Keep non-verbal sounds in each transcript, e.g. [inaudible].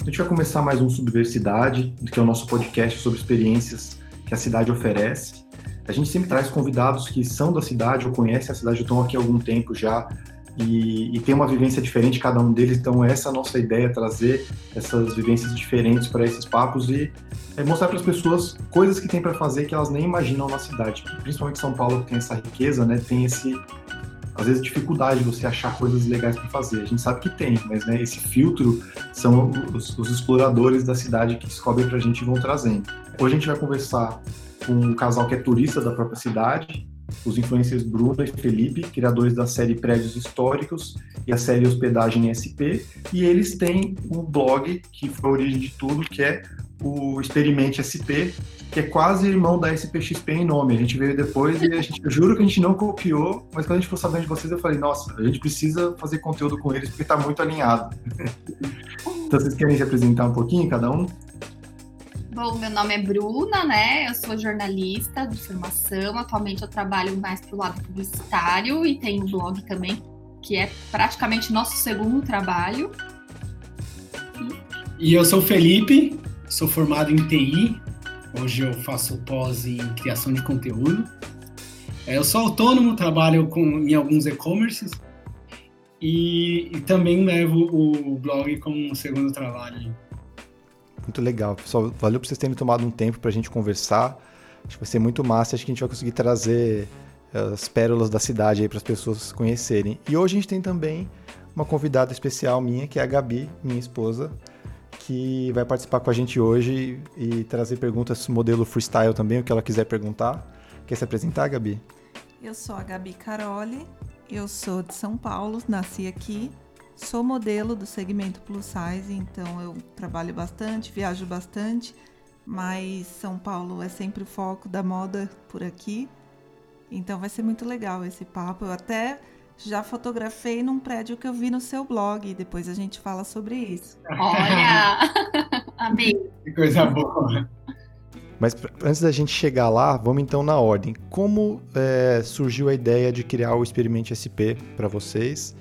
A gente vai começar mais um Subversidade, que é o nosso podcast sobre experiências que a cidade oferece. A gente sempre traz convidados que são da cidade ou conhecem a cidade, ou estão aqui há algum tempo já e, e tem uma vivência diferente cada um deles. Então, essa é a nossa ideia, trazer essas vivências diferentes para esses papos e é mostrar para as pessoas coisas que tem para fazer que elas nem imaginam na cidade. Principalmente São Paulo, que tem essa riqueza, né? Tem esse às vezes dificuldade de você achar coisas legais para fazer. A gente sabe que tem, mas né, esse filtro são os, os exploradores da cidade que descobrem para a gente e vão trazendo. Hoje a gente vai conversar com um casal que é turista da própria cidade, os influencers Bruno e Felipe, criadores da série Prédios Históricos e a série Hospedagem SP, e eles têm um blog que foi a origem de tudo, que é o Experimente SP, que é quase irmão da SPXP em nome. A gente veio depois e a gente, eu juro que a gente não copiou, mas quando a gente ficou sabendo de vocês, eu falei, nossa, a gente precisa fazer conteúdo com eles porque está muito alinhado. [laughs] então, vocês querem se apresentar um pouquinho, cada um? Bom, meu nome é Bruna, né? Eu sou jornalista de formação. Atualmente eu trabalho mais pro lado publicitário e tenho um blog também, que é praticamente nosso segundo trabalho. E eu sou Felipe, sou formado em TI. Hoje eu faço pós em criação de conteúdo. É, eu sou autônomo, trabalho com, em alguns e-commerces e, e também levo o blog como um segundo trabalho. Muito legal. Pessoal, valeu por vocês terem tomado um tempo para a gente conversar. Acho que vai ser muito massa. Acho que a gente vai conseguir trazer eh, as pérolas da cidade aí para as pessoas conhecerem. E hoje a gente tem também uma convidada especial minha, que é a Gabi, minha esposa, que vai participar com a gente hoje e, trazer perguntas modelo freestyle também, o que ela quiser perguntar. Quer se apresentar, Gabi? Eu sou a Gabi Caroli, eu sou de São Paulo, nasci aqui, Sou modelo do segmento plus size, então eu trabalho bastante, viajo bastante, mas São Paulo é sempre o foco da moda por aqui. Então vai ser muito legal esse papo. Eu até já fotografei num prédio que eu vi no seu blog, depois a gente fala sobre isso. Olha! [laughs] Amei! Que coisa boa! Mas antes da gente chegar lá, vamos então na ordem. Como é, surgiu a ideia de criar o Experimente SP para vocês?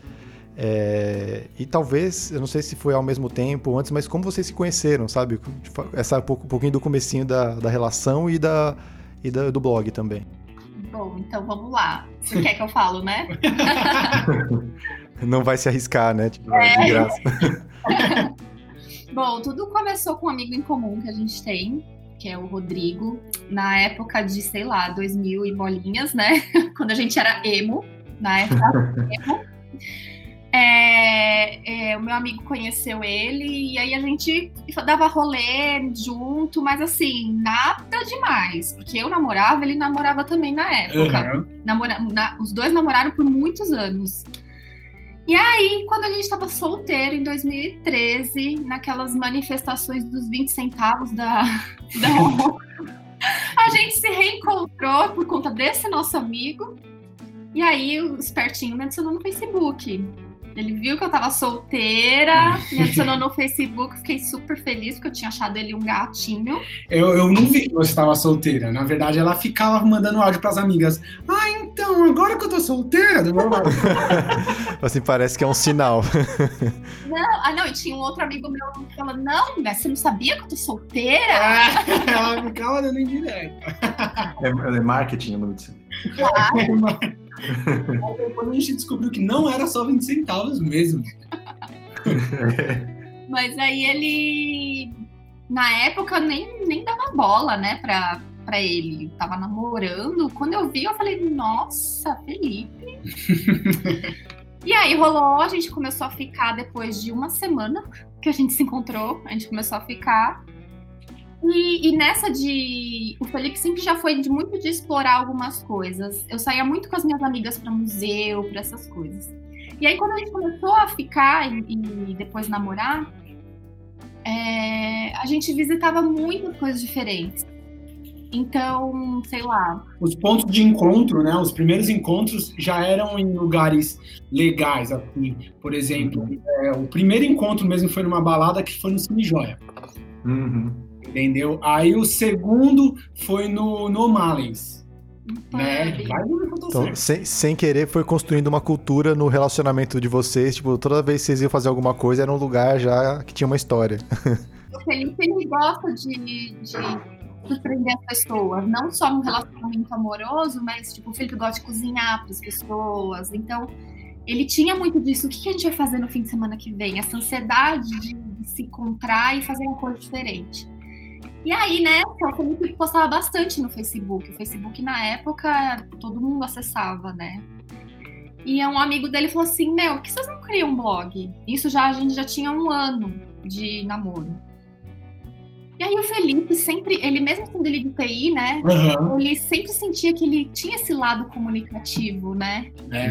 É, e talvez, eu não sei se foi ao mesmo tempo ou antes, mas como vocês se conheceram, sabe? Essa, um pouquinho do comecinho da, da relação e, da, e da, do blog também. Bom, então vamos lá. Você quer que eu falo, né? [laughs] não vai se arriscar, né? Tipo, é. de graça. [laughs] Bom, tudo começou com um amigo em comum que a gente tem, que é o Rodrigo, na época de, sei lá, 2000 e bolinhas, né? [laughs] Quando a gente era emo, na época emo. É, é, o meu amigo conheceu ele e aí a gente dava rolê junto, mas assim, nada demais. Porque eu namorava, ele namorava também na época. Uhum. Namora, na, os dois namoraram por muitos anos. E aí, quando a gente estava solteiro, em 2013, naquelas manifestações dos 20 centavos da, [laughs] da a gente se reencontrou por conta desse nosso amigo. E aí, o espertinho me adicionou no Facebook. Ele viu que eu tava solteira, [laughs] me adicionou no Facebook, fiquei super feliz porque eu tinha achado ele um gatinho. Eu, eu não vi que você estava solteira. Na verdade, ela ficava mandando áudio pras amigas. Ah, então, agora que eu tô solteira. [laughs] assim, parece que é um sinal. [laughs] Não, ah, não, e tinha um outro amigo meu que falou: Não, você não sabia que eu tô solteira? Ela ficava dando indireta. É, é marketing o nome disso. Claro. Depois a gente descobriu que não era só 20 centavos mesmo. [laughs] Mas aí ele, na época, nem, nem dava bola, né, pra, pra ele. Tava namorando. Quando eu vi, eu falei, nossa, Felipe. [laughs] e aí rolou, a gente começou a ficar depois de uma semana que a gente se encontrou. A gente começou a ficar. E, e, nessa de. O Felipe sempre já foi de muito de explorar algumas coisas. Eu saía muito com as minhas amigas para museu, para essas coisas. E aí, quando a gente começou a ficar e, e depois namorar, é, a gente visitava muitas coisas diferentes. Então, sei lá. Os pontos de encontro, né? Os primeiros encontros já eram em lugares legais, assim. Por exemplo, é, o primeiro encontro mesmo foi numa balada que foi no Cine Joia. Uhum entendeu? Aí o segundo foi no, no Malens, Né? Então, sem, sem querer, foi construindo uma cultura no relacionamento de vocês. Tipo, toda vez que vocês iam fazer alguma coisa, era um lugar já que tinha uma história. [laughs] O Felipe, ele gosta de, de surpreender as pessoas. Não só no relacionamento amoroso, mas, tipo, o Felipe gosta de cozinhar para as pessoas. Então, ele tinha muito disso. O que a gente vai fazer no fim de semana que vem? Essa ansiedade de se encontrar e fazer uma coisa diferente. E aí, né, o Felipe postava bastante no Facebook. O Facebook, na época, todo mundo acessava, né? E um amigo dele falou assim: Meu, por que vocês não criam um blog? Isso já a gente já tinha um ano de namoro. E aí o Felipe sempre, ele mesmo sendo ele de TI, né? Uhum. Ele sempre sentia que ele tinha esse lado comunicativo, né? É.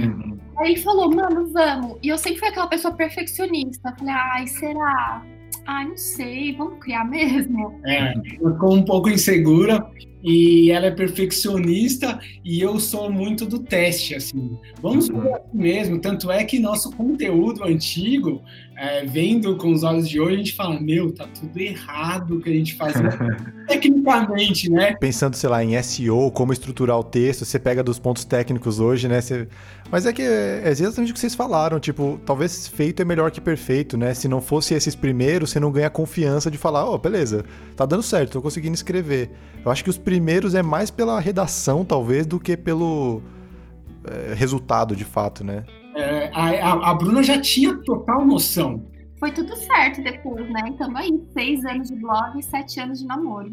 Aí ele falou, mano, vamos. E eu sempre fui aquela pessoa perfeccionista. falei, ai, será? Ai, não sei, vamos criar mesmo? É, ficou um pouco insegura e ela é perfeccionista e eu sou muito do teste, assim. Vamos por aqui mesmo. Tanto é que nosso conteúdo antigo, é, vendo com os olhos de hoje, a gente fala, meu, tá tudo errado o que a gente faz [laughs] tecnicamente, né? Pensando, sei lá, em SEO, como estruturar o texto, você pega dos pontos técnicos hoje, né? Você... Mas é que é exatamente o que vocês falaram, tipo, talvez feito é melhor que perfeito, né? Se não fosse esses primeiros, você não ganha confiança de falar, ó, oh, beleza, tá dando certo, tô conseguindo escrever. Eu acho que os primeiros é mais pela redação, talvez, do que pelo é, resultado de fato, né? É, a, a, Bruna já tinha total noção. Foi tudo certo depois, né? Então aí, seis anos de blog e sete anos de namoro.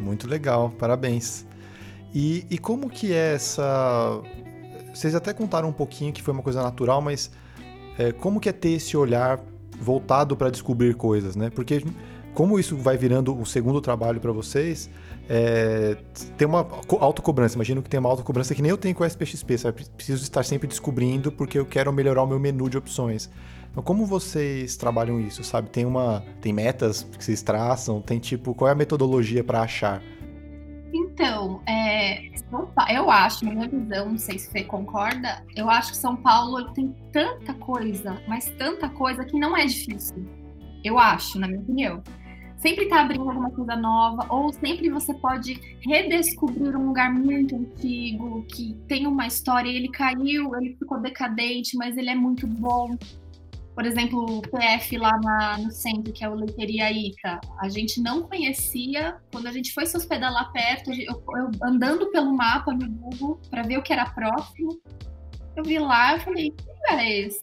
Muito legal, parabéns. E, e como que é essa. Vocês até contaram um pouquinho que foi uma coisa natural, mas é, como que é ter esse olhar voltado para descobrir coisas, né? Porque como isso vai virando o segundo trabalho para vocês, é, tem uma autocobrança. Imagino que tem uma autocobrança que nem eu tenho com o SPXP. Sabe? Preciso estar sempre descobrindo porque eu quero melhorar o meu menu de opções. Então, como vocês trabalham isso, sabe? Tem uma, tem metas que vocês traçam? Tem tipo, qual é a metodologia para achar? Então, é, eu acho, minha visão, não sei se você concorda, eu acho que São Paulo tem tanta coisa, mas tanta coisa que não é difícil. Eu acho, na minha opinião sempre está abrindo alguma coisa nova, ou sempre você pode redescobrir um lugar muito antigo, que tem uma história, ele caiu, ele ficou decadente, mas ele é muito bom. Por exemplo, o PF lá na, no centro, que é o Leiteria Ita, a gente não conhecia. Quando a gente foi se hospedar lá perto, eu, eu andando pelo mapa no Google para ver o que era próximo, eu vi lá e falei, que lugar é esse?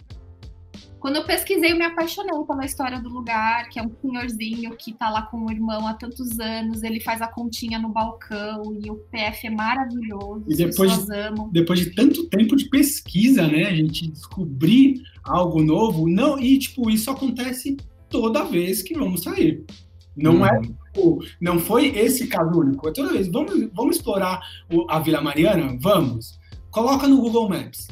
Quando eu pesquisei, eu me apaixonei pela história do lugar, que é um senhorzinho que tá lá com o irmão há tantos anos, ele faz a continha no balcão e o PF é maravilhoso. E depois, de, depois de tanto tempo de pesquisa, né, a gente descobrir algo novo, não, e tipo, isso acontece toda vez que vamos sair. Não uhum. é tipo, não foi esse caso único, é toda vez. Vamos, vamos explorar a Vila Mariana? Vamos. Coloca no Google Maps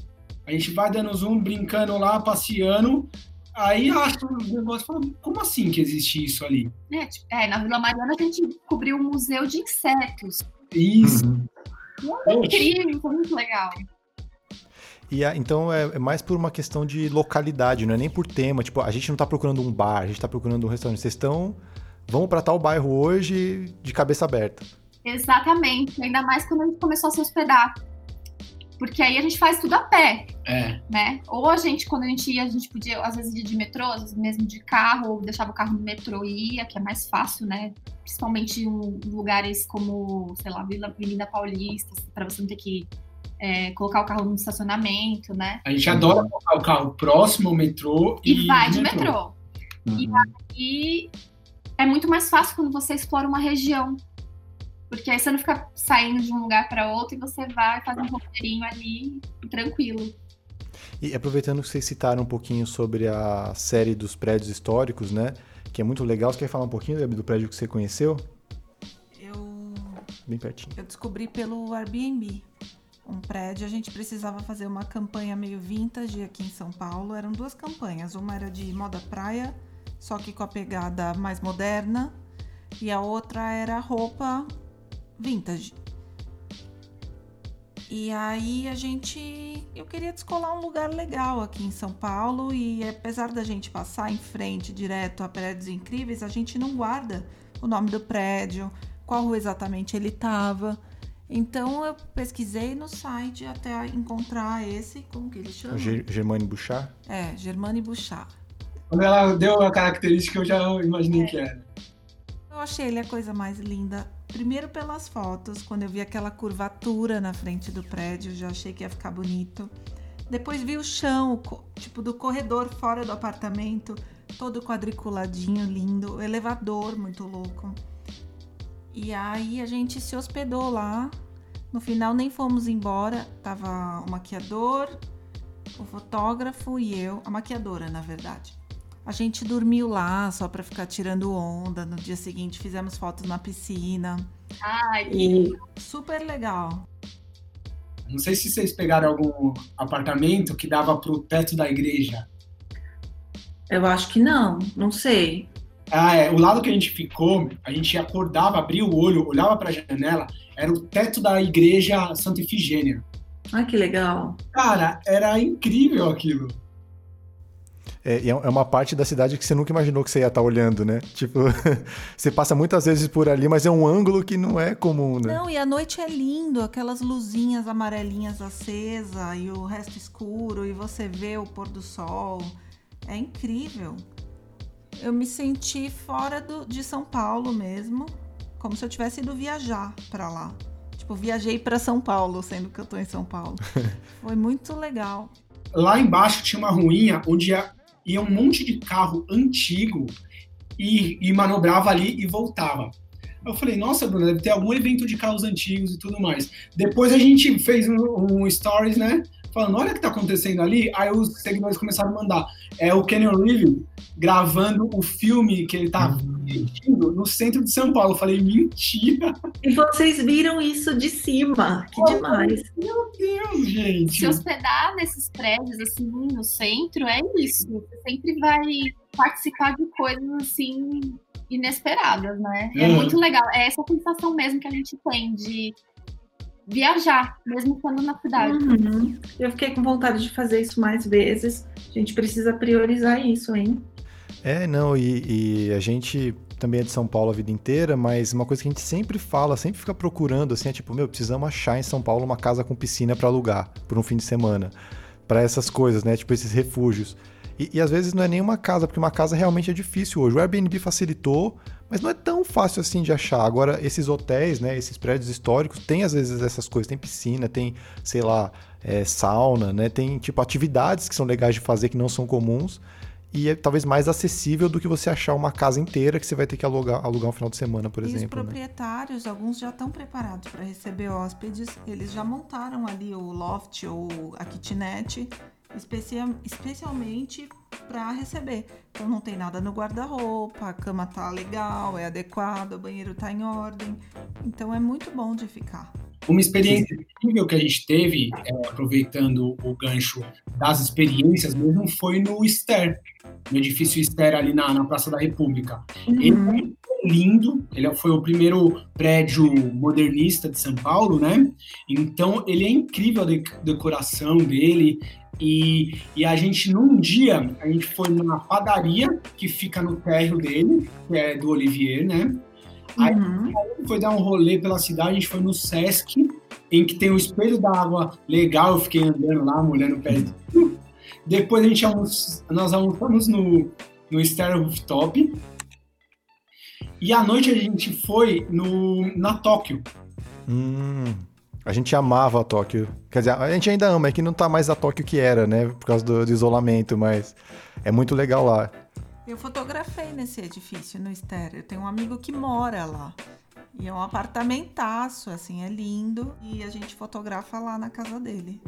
a gente vai dando zoom, brincando lá, passeando. Aí acha um negócio fala, como assim que existe isso ali? É, tipo, é, na Vila Mariana a gente descobriu um museu de insetos. Isso. Uhum. É incrível, foi muito legal. E a, então é, é, mais por uma questão de localidade, não é nem por tema. Tipo, a gente não está procurando um bar, a gente está procurando um restaurante. Vocês estão. Vamos para tal bairro hoje de cabeça aberta. Exatamente. Ainda mais quando a gente começou a se hospedar. Porque aí a gente faz tudo a pé. É. Né? Ou a gente, quando a gente ia, a gente podia, às vezes, ir de metrô, às vezes mesmo de carro, ou deixava o carro no metrô e ia, que é mais fácil, né? Principalmente em lugares como, sei lá, Vila Avenida Paulista, para você não ter que é, colocar o carro no estacionamento, né? A gente adora colocar o carro próximo ao metrô e, e vai de metrô. metrô. Uhum. E aí é muito mais fácil quando você explora uma região porque aí você não fica saindo de um lugar para outro e você vai fazer um roteirinho ali tranquilo. E aproveitando que vocês citaram um pouquinho sobre a série dos prédios históricos, né? Que é muito legal. Você quer falar um pouquinho do prédio que você conheceu? Eu. Bem pertinho. Eu descobri pelo Airbnb. Um prédio, a gente precisava fazer uma campanha meio vintage aqui em São Paulo. Eram duas campanhas. Uma era de moda praia, só que com a pegada mais moderna. E a outra era roupa vintage. E aí a gente. Eu queria descolar um lugar legal aqui em São Paulo. E apesar da gente passar em frente direto a prédios incríveis, a gente não guarda o nome do prédio, qual rua exatamente ele estava. Então eu pesquisei no site até encontrar esse, como que ele chama? Ger Germane Bouchard? É, Germane Bouchard. Quando ela deu a característica, eu já imaginei é. que era. Eu achei ele a coisa mais linda. Primeiro pelas fotos, quando eu vi aquela curvatura na frente do prédio, já achei que ia ficar bonito. Depois vi o chão, tipo do corredor fora do apartamento, todo quadriculadinho, lindo, o elevador muito louco. E aí a gente se hospedou lá. No final nem fomos embora, tava o maquiador, o fotógrafo e eu, a maquiadora, na verdade. A gente dormiu lá só para ficar tirando onda. No dia seguinte fizemos fotos na piscina. Ai, e super legal. Não sei se vocês pegaram algum apartamento que dava pro teto da igreja. Eu acho que não, não sei. Ah, é, o lado que a gente ficou, a gente acordava, abria o olho, olhava para a janela, era o teto da igreja Santa Ifigênia. Ai, que legal. Cara, era incrível aquilo. É, é, é uma parte da cidade que você nunca imaginou que você ia estar olhando, né? Tipo, [laughs] você passa muitas vezes por ali, mas é um ângulo que não é comum, né? Não, e a noite é lindo, aquelas luzinhas amarelinhas acesa e o resto escuro, e você vê o pôr do sol. É incrível eu me senti fora do, de São Paulo mesmo, como se eu tivesse ido viajar para lá. Tipo, viajei para São Paulo, sendo que eu tô em São Paulo. [laughs] Foi muito legal. Lá embaixo tinha uma ruinha onde ia, ia um monte de carro antigo e, e manobrava ali e voltava. Eu falei, nossa, Bruno, deve ter algum evento de carros antigos e tudo mais. Depois a gente fez um, um stories, né? Falando, olha o que tá acontecendo ali. Aí os seguidores começaram a mandar. É o Kenyon Reeves gravando o filme que ele tá dirigindo no centro de São Paulo. Eu falei, mentira! E vocês viram isso de cima, que oh, demais. Meu Deus, gente! Se hospedar nesses prédios, assim, no centro, é isso. Você sempre vai participar de coisas, assim, inesperadas, né? É uhum. muito legal. É essa sensação mesmo que a gente tem de viajar, mesmo estando na cidade. Uhum. Eu fiquei com vontade de fazer isso mais vezes. A gente precisa priorizar isso, hein? É, não, e, e, a gente também é de São Paulo a vida inteira, mas uma coisa que a gente sempre fala, sempre fica procurando, assim, é tipo, meu, precisamos achar em São Paulo uma casa com piscina para alugar por um fim de semana. para essas coisas, né? Tipo, esses refúgios. E, e, às vezes não é nem uma casa, porque uma casa realmente é difícil hoje. O Airbnb facilitou, mas não é tão fácil assim de achar. Agora, esses hotéis, né, esses prédios históricos, tem às vezes essas coisas. Tem piscina, tem, sei lá, é, sauna, né? Tem, tipo, atividades que são legais de fazer que não são comuns e é talvez mais acessível do que você achar uma casa inteira que você vai ter que alugar, alugar um final de semana, por e exemplo. Os né? proprietários, né? alguns já estão preparados para receber hóspedes, eles já montaram ali o loft ou a kitnet especialmente para receber. Então não tem nada no guarda-roupa, a cama tá legal, é adequada, o banheiro tá em ordem. Então é muito bom de ficar. Uma experiência incrível que a gente teve, é, aproveitando o gancho das experiências mesmo, foi no Ster, no edifício Ster ali na, na Praça da República. Uhum. Ele lindo, ele foi o primeiro prédio modernista de São Paulo, né? Então ele é incrível a decoração dele, e, e, a gente, num dia, a gente foi numa padaria que fica no térreo dele, que é do Olivier, né? Aí uhum. foi dar um rolê pela cidade, a gente foi no Sesc, em que tem um espelho d'água legal, eu fiquei andando lá, molhando o pé. Depois a gente almoç... nós almoçamos no, no Star Rooftop. E à noite a gente foi no, na Tóquio. Hum, a gente amava a Tóquio. Quer dizer, a gente ainda ama, é que não tá mais a Tóquio que era, né? Por causa do, do isolamento, mas é muito legal lá. Eu fotografei nesse edifício no Ster. Eu tenho um amigo que mora lá. E é um apartamentaço, assim, é lindo. E a gente fotografa lá na casa dele.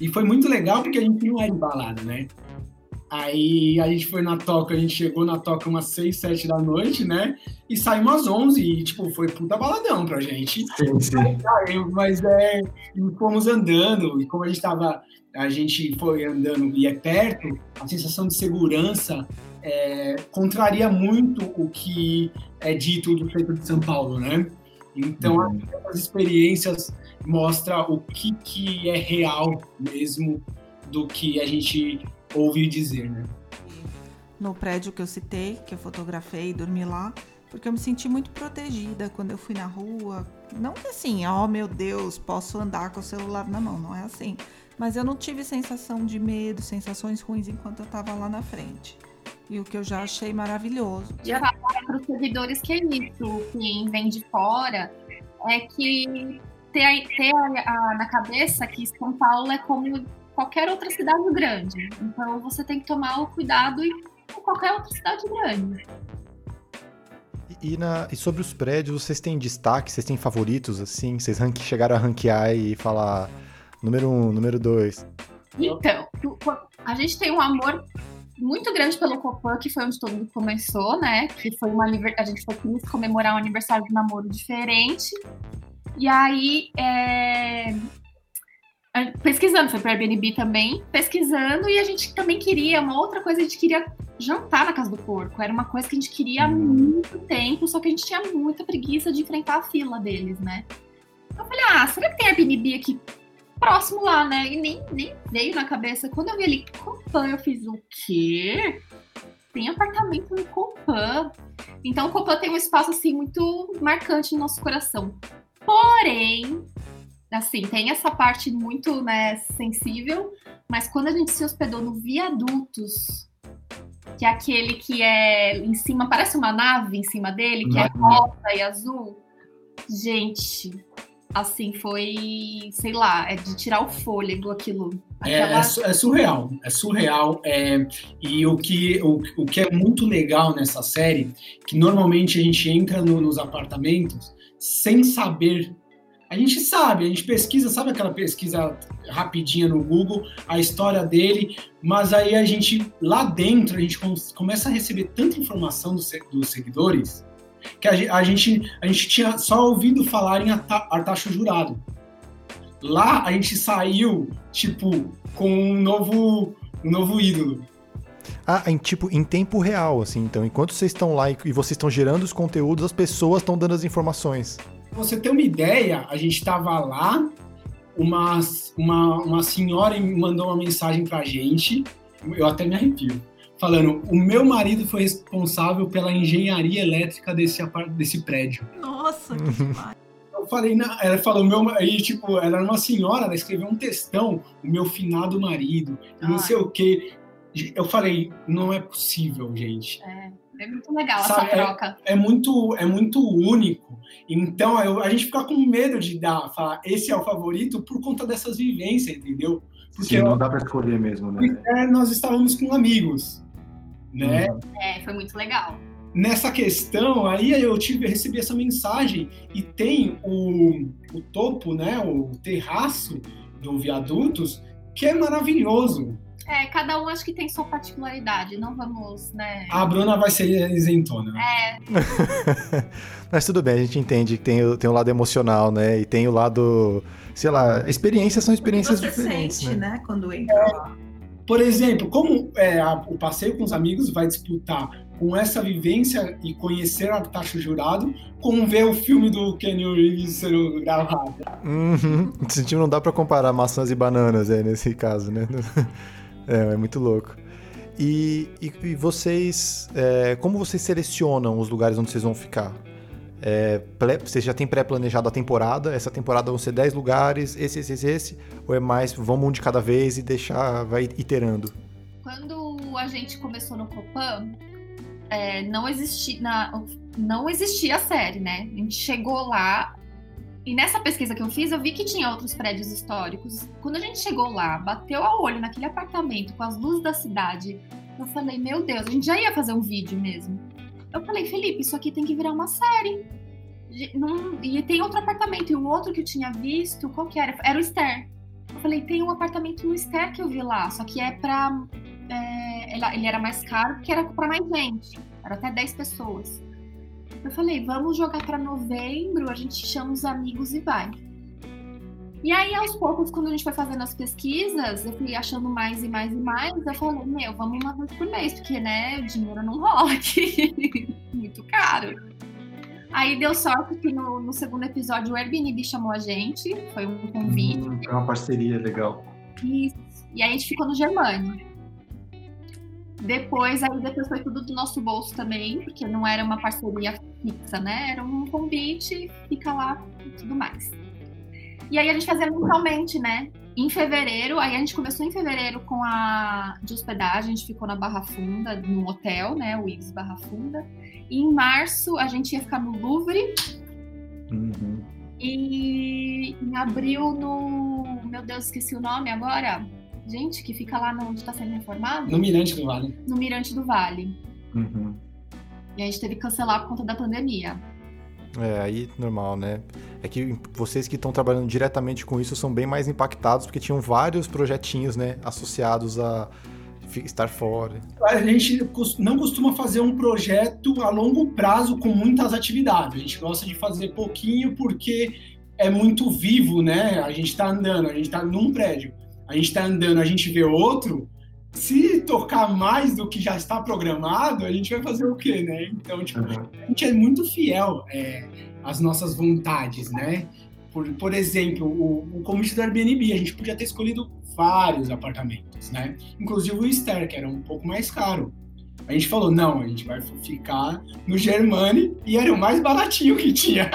E foi muito legal porque a gente não é de balada, né? Aí a gente foi na toca, a gente chegou na toca umas 6, 7 da noite, né? E saímos às 11 e, tipo, foi puta baladão pra gente. Sim, sim. Mas é, fomos andando e como a gente tava, a gente foi andando e é perto, a sensação de segurança é, contraria muito o que é dito do feito de São Paulo, né? Então, uhum. as experiências mostram o que, que é real mesmo do que a gente ouvi dizer, né? No prédio que eu citei, que eu fotografei e dormi lá, porque eu me senti muito protegida quando eu fui na rua. Não que assim, oh meu Deus, posso andar com o celular na mão, não é assim. Mas eu não tive sensação de medo, sensações ruins enquanto eu estava lá na frente. E o que eu já achei maravilhoso. Já falar para os seguidores que é isso, quem vem de fora, é que ter, ter a, a, na cabeça que São Paulo é como qualquer outra cidade grande. Então você tem que tomar o cuidado com qualquer outra cidade grande. E, na, e sobre os prédios, vocês têm destaque? Vocês têm favoritos, assim? Vocês chegaram a ranquear e falar número um, número dois? Então, a gente tem um amor muito grande pelo Copan, que foi onde todo mundo começou, né? Que foi uma a gente foi comemorar um aniversário de namoro diferente. E aí, é... pesquisando, foi para Airbnb também, pesquisando, e a gente também queria, uma outra coisa, a gente queria jantar na casa do porco. Era uma coisa que a gente queria há muito tempo, só que a gente tinha muita preguiça de enfrentar a fila deles, né? Eu falei, ah, será que tem Airbnb aqui próximo lá, né? E nem, nem veio na cabeça. Quando eu vi ali Copan, eu fiz o quê? Tem apartamento no Copan. Então, o Copan tem um espaço, assim, muito marcante no nosso coração. Porém, assim, tem essa parte muito, né, sensível, mas quando a gente se hospedou no Viadutos, que é aquele que é em cima, parece uma nave em cima dele, que é uhum. rosa e azul. Gente, assim, foi, sei lá, é de tirar o fôlego aquilo. É, Aquela... É, é, surreal, é surreal. É, e o que, o, o que é muito legal nessa série, que normalmente a gente entra no, nos apartamentos sem saber. A gente sabe, a gente pesquisa, sabe aquela pesquisa rapidinha no Google, a história dele, mas aí a gente, lá dentro, a gente começa a receber tanta informação dos, seguidores que a, gente, a gente tinha só ouvido falar em Artaxo Jurado. Lá a gente saiu, tipo, com um novo, um novo ídolo. Ah, em tipo, em tempo real, assim, então, enquanto vocês estão lá e, e vocês estão gerando os conteúdos, as pessoas estão dando as informações. Pra você ter uma ideia, a gente estava lá, uma, uma, uma senhora mandou uma mensagem pra gente, eu até me arrepio falando: o meu marido foi responsável pela engenharia elétrica desse, desse prédio. Nossa, que demais. Eu falei, não, ela falou, meu, aí, tipo, ela era uma senhora, ela escreveu um textão, o meu finado marido, não sei o quê. Eu falei, não é possível, gente. É, é muito legal Sabe, essa troca. É, é, muito, é muito único. Então, eu, a gente fica com medo de dar, falar, esse é o favorito por conta dessas vivências, entendeu? Porque Sim, não dá para escolher mesmo, né? É, nós estávamos com amigos né? Uhum. É, foi muito legal. Nessa questão, aí eu tive, recebi essa mensagem e tem o, o topo, né, o terraço do Viadutos, que é maravilhoso. É, cada um acho que tem sua particularidade, não vamos, né? A Bruna vai ser isentona. É. [laughs] Mas tudo bem, a gente entende que tem, o, tem o lado emocional, né? E tem o lado, sei lá, experiências são experiências você diferentes. Sente, né? né? Quando entra lá. Por exemplo, como é, a, o passeio com os amigos vai disputar com essa vivência e conhecer a taxa jurado, com ver o filme do Kenny Reeves sendo gravado. Uhum. [laughs] Não dá para comparar maçãs e bananas, é, nesse caso, né? [laughs] É, é muito louco. E, e, e vocês, é, como vocês selecionam os lugares onde vocês vão ficar? É, você já tem pré-planejado a temporada, essa temporada vão ser 10 lugares, esse, esse, esse, esse, ou é mais, vamos um de cada vez e deixar, vai iterando? Quando a gente começou no Copan, é, não, existia, na, não existia a série, né? A gente chegou lá e nessa pesquisa que eu fiz, eu vi que tinha outros prédios históricos. Quando a gente chegou lá, bateu a olho naquele apartamento com as luzes da cidade, eu falei, meu Deus, a gente já ia fazer um vídeo mesmo. Eu falei, Felipe, isso aqui tem que virar uma série. E tem outro apartamento. E o outro que eu tinha visto, qual que era? Era o Ster. Eu falei, tem um apartamento no Ster que eu vi lá, só que é pra. É, ele era mais caro porque era pra mais gente. Era até 10 pessoas. Eu falei, vamos jogar para novembro, a gente chama os amigos e vai. E aí, aos poucos, quando a gente foi fazendo as pesquisas, eu fui achando mais e mais e mais. Eu falei, meu, vamos uma vez por mês, porque, né, o dinheiro não rola aqui. [laughs] Muito caro. Aí deu sorte que no, no, segundo episódio o Airbnb chamou a gente, foi um convite. Hum, é uma parceria legal. Isso. E aí a gente ficou no Germânia. Depois, aí depois foi tudo do nosso bolso também, porque não era uma parceria fixa, né? Era um convite, fica lá e tudo mais. E aí a gente fazia mensalmente, né? Em fevereiro, aí a gente começou em fevereiro com a de hospedagem, a gente ficou na Barra Funda, no hotel, né? O Ibis Barra Funda. E em março a gente ia ficar no Louvre. Uhum. E em abril no. Meu Deus, esqueci o nome agora. Gente, que fica lá onde está sendo reformado? No Mirante do Vale. No Mirante do Vale. Uhum. E a gente teve que cancelar por conta da pandemia. É, aí normal, né? É que vocês que estão trabalhando diretamente com isso são bem mais impactados, porque tinham vários projetinhos, né, associados a estar fora. A gente não costuma fazer um projeto a longo prazo com muitas atividades. A gente gosta de fazer pouquinho porque é muito vivo, né? A gente está andando, a gente está num prédio, a gente está andando, a gente vê outro. Se tocar mais do que já está programado, a gente vai fazer o quê, né? Então, tipo, a gente é muito fiel é, às nossas vontades, né? Por, por exemplo, o, o convite do Airbnb, a gente podia ter escolhido vários apartamentos, né? Inclusive o Ster, que era um pouco mais caro. A gente falou, não, a gente vai ficar no Germani e era o mais baratinho que tinha.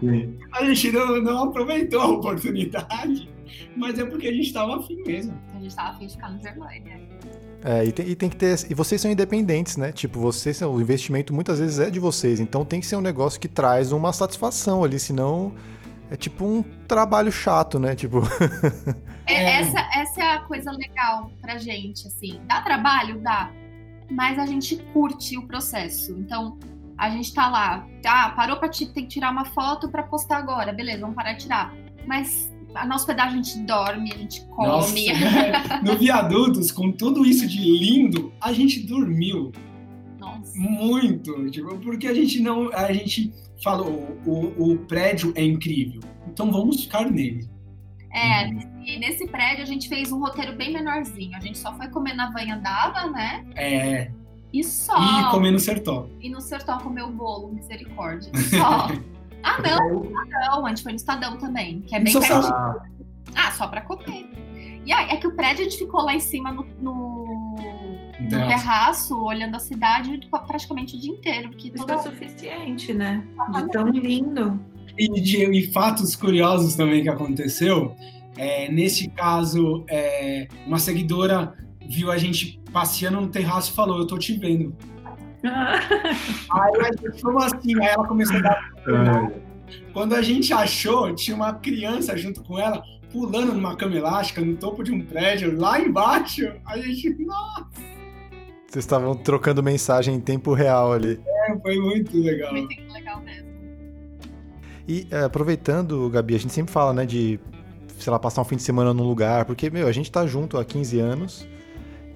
Sim. [laughs] A gente não, não aproveitou a oportunidade, mas é porque a gente estava afim mesmo. A gente tava afim de ficar no Germânia. É, e tem, e tem que ter. E vocês são independentes, né? Tipo, vocês, o investimento muitas vezes é de vocês. Então tem que ser um negócio que traz uma satisfação ali, senão é tipo um trabalho chato, né? Tipo. [laughs] É. Essa, essa é a coisa legal pra gente, assim. Dá trabalho? Dá. Mas a gente curte o processo. Então, a gente tá lá. Ah, parou pra tem que tirar uma foto pra postar agora. Beleza, vamos parar de tirar. Mas na hospedagem a gente dorme, a gente Nossa, come. [laughs] no Viadutos, com tudo isso de lindo, a gente dormiu Nossa. muito, tipo, porque a gente não, a gente falou, o, o prédio é incrível, então vamos ficar nele. É, nesse, nesse prédio a gente fez um roteiro bem menorzinho. A gente só foi comer na Vanha Dava, né? É, E só. e comer no sertão. E no Sertão comer o bolo, misericórdia. [laughs] Só. Ah, não, Estadão. A gente foi no Estadão também, que é bem pertinho. Ah, Ah, só pra comer. E aí, é que o prédio a gente ficou lá em cima no, no, no Terraço. olhando a cidade praticamente o dia inteiro. Porque Isso toda é suficiente, né? De tão lindo. E, de- e fatos curiosos também que aconteceu, é, nesse caso, é, uma seguidora viu a gente passeando no terraço e falou, eu tô te vendo. Aí a gente, como assim? Aí ela começou a dar Quando a gente achou, tinha uma criança junto com ela pulando numa cama elástica no topo de um prédio, lá embaixo. A gente, nossa, Vocês estavam trocando mensagem em tempo real ali. foi muito legal. muito legal mesmo. E é, aproveitando, Gabi, a gente sempre fala, né, de, sei lá, passar um fim de semana num lugar, porque, meu, a gente tá junto há 15 anos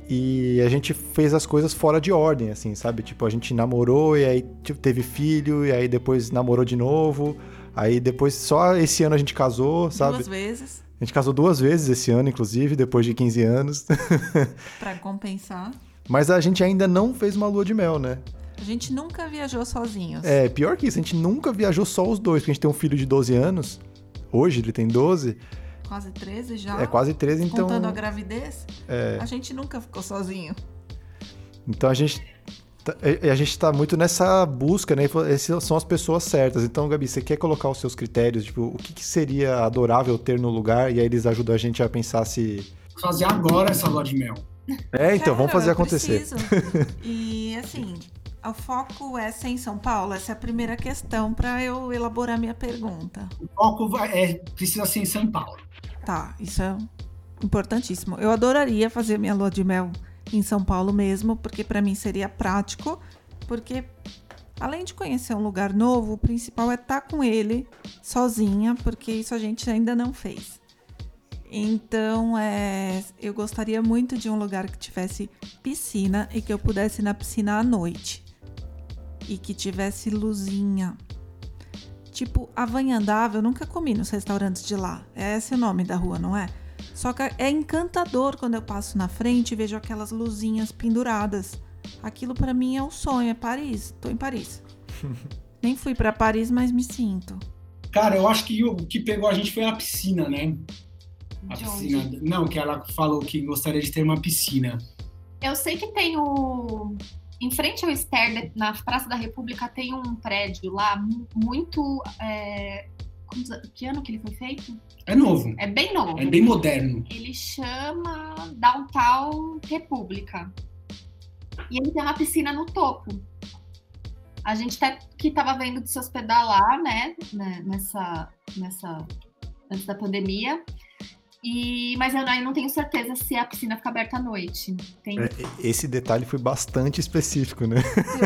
e a gente fez as coisas fora de ordem, assim, sabe? Tipo, a gente namorou e aí tipo, teve filho e aí depois namorou de novo, aí depois só esse ano a gente casou, sabe? Duas vezes A gente casou duas vezes esse ano, inclusive, depois de 15 anos. [laughs] pra compensar. Mas a gente ainda não fez uma lua de mel, né? A gente nunca viajou sozinhos. É, pior que isso, a gente nunca viajou só os dois, porque a gente tem um filho de 12 anos. Hoje ele tem 12, Quase 13 já. é quase 13, então. Contando a gravidez, É, a gente nunca ficou sozinho. então a gente. tá- A gente tá muito nessa busca, né? Essas são as pessoas certas. Então, Gabi, você quer colocar os seus critérios? Tipo, o que, que seria adorável ter no lugar? E aí eles ajudam a gente a pensar se. Fazer agora essa lua de mel. É, então, vamos Quero, fazer acontecer. preciso. E assim, [laughs] o foco é ser em São Paulo? Essa é a primeira questão para eu elaborar minha pergunta. O foco vai, é, precisa ser em São Paulo. Tá, isso é importantíssimo. Eu adoraria fazer minha lua de mel em São Paulo mesmo, porque para mim seria prático, porque além de conhecer um lugar novo, o principal é estar com ele sozinha, porque isso a gente ainda não fez. Então, é, eu gostaria muito de um lugar que tivesse piscina e que eu pudesse ir na piscina à noite. E que tivesse luzinha. Tipo, a eu nunca comi nos restaurantes de lá. É esse o nome da rua, não é? Só que é encantador quando eu passo na frente e vejo aquelas luzinhas penduradas. Aquilo pra mim é o sonho, é Paris. Tô em Paris. [laughs] Nem fui pra Paris, mas me sinto. Cara, eu acho que o que pegou a gente foi a piscina, né? A De piscina. onde? Não, que ela falou que gostaria de ter uma piscina. Eu sei que tem o, em frente ao Ster, na Praça da República, tem um prédio lá muito. É, que ano que ele foi feito? É novo. É bem novo. É bem moderno. Ele chama Downtown República. E ele tem uma piscina no topo. A gente até que estava vendo de se hospedar lá, né? né nessa, nessa. Antes da pandemia. E, mas eu não, tenho certeza se a piscina fica aberta à noite. Tem... É, esse detalhe foi bastante específico, né?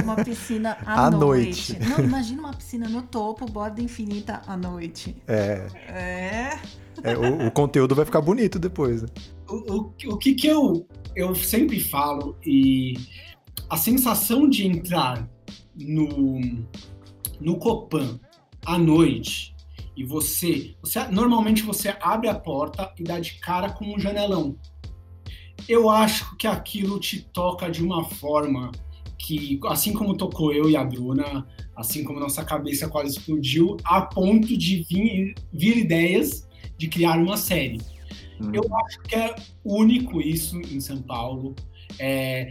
Uma piscina [laughs] à, à noite. noite. Não, [laughs] imagina uma piscina no topo, borda infinita à noite. É. É. é o, o, conteúdo vai ficar bonito depois. Né? O, o, o que, que eu, eu sempre falo e a sensação de entrar no, no Copan à noite e você, você normalmente você abre a porta e dá de cara com um janelão. Eu acho que aquilo te toca de uma forma que, assim como tocou eu e a Bruna, assim como nossa cabeça quase explodiu, a ponto de vir, vir ideias de criar uma série. Hum. Eu acho que é único isso em São Paulo. É,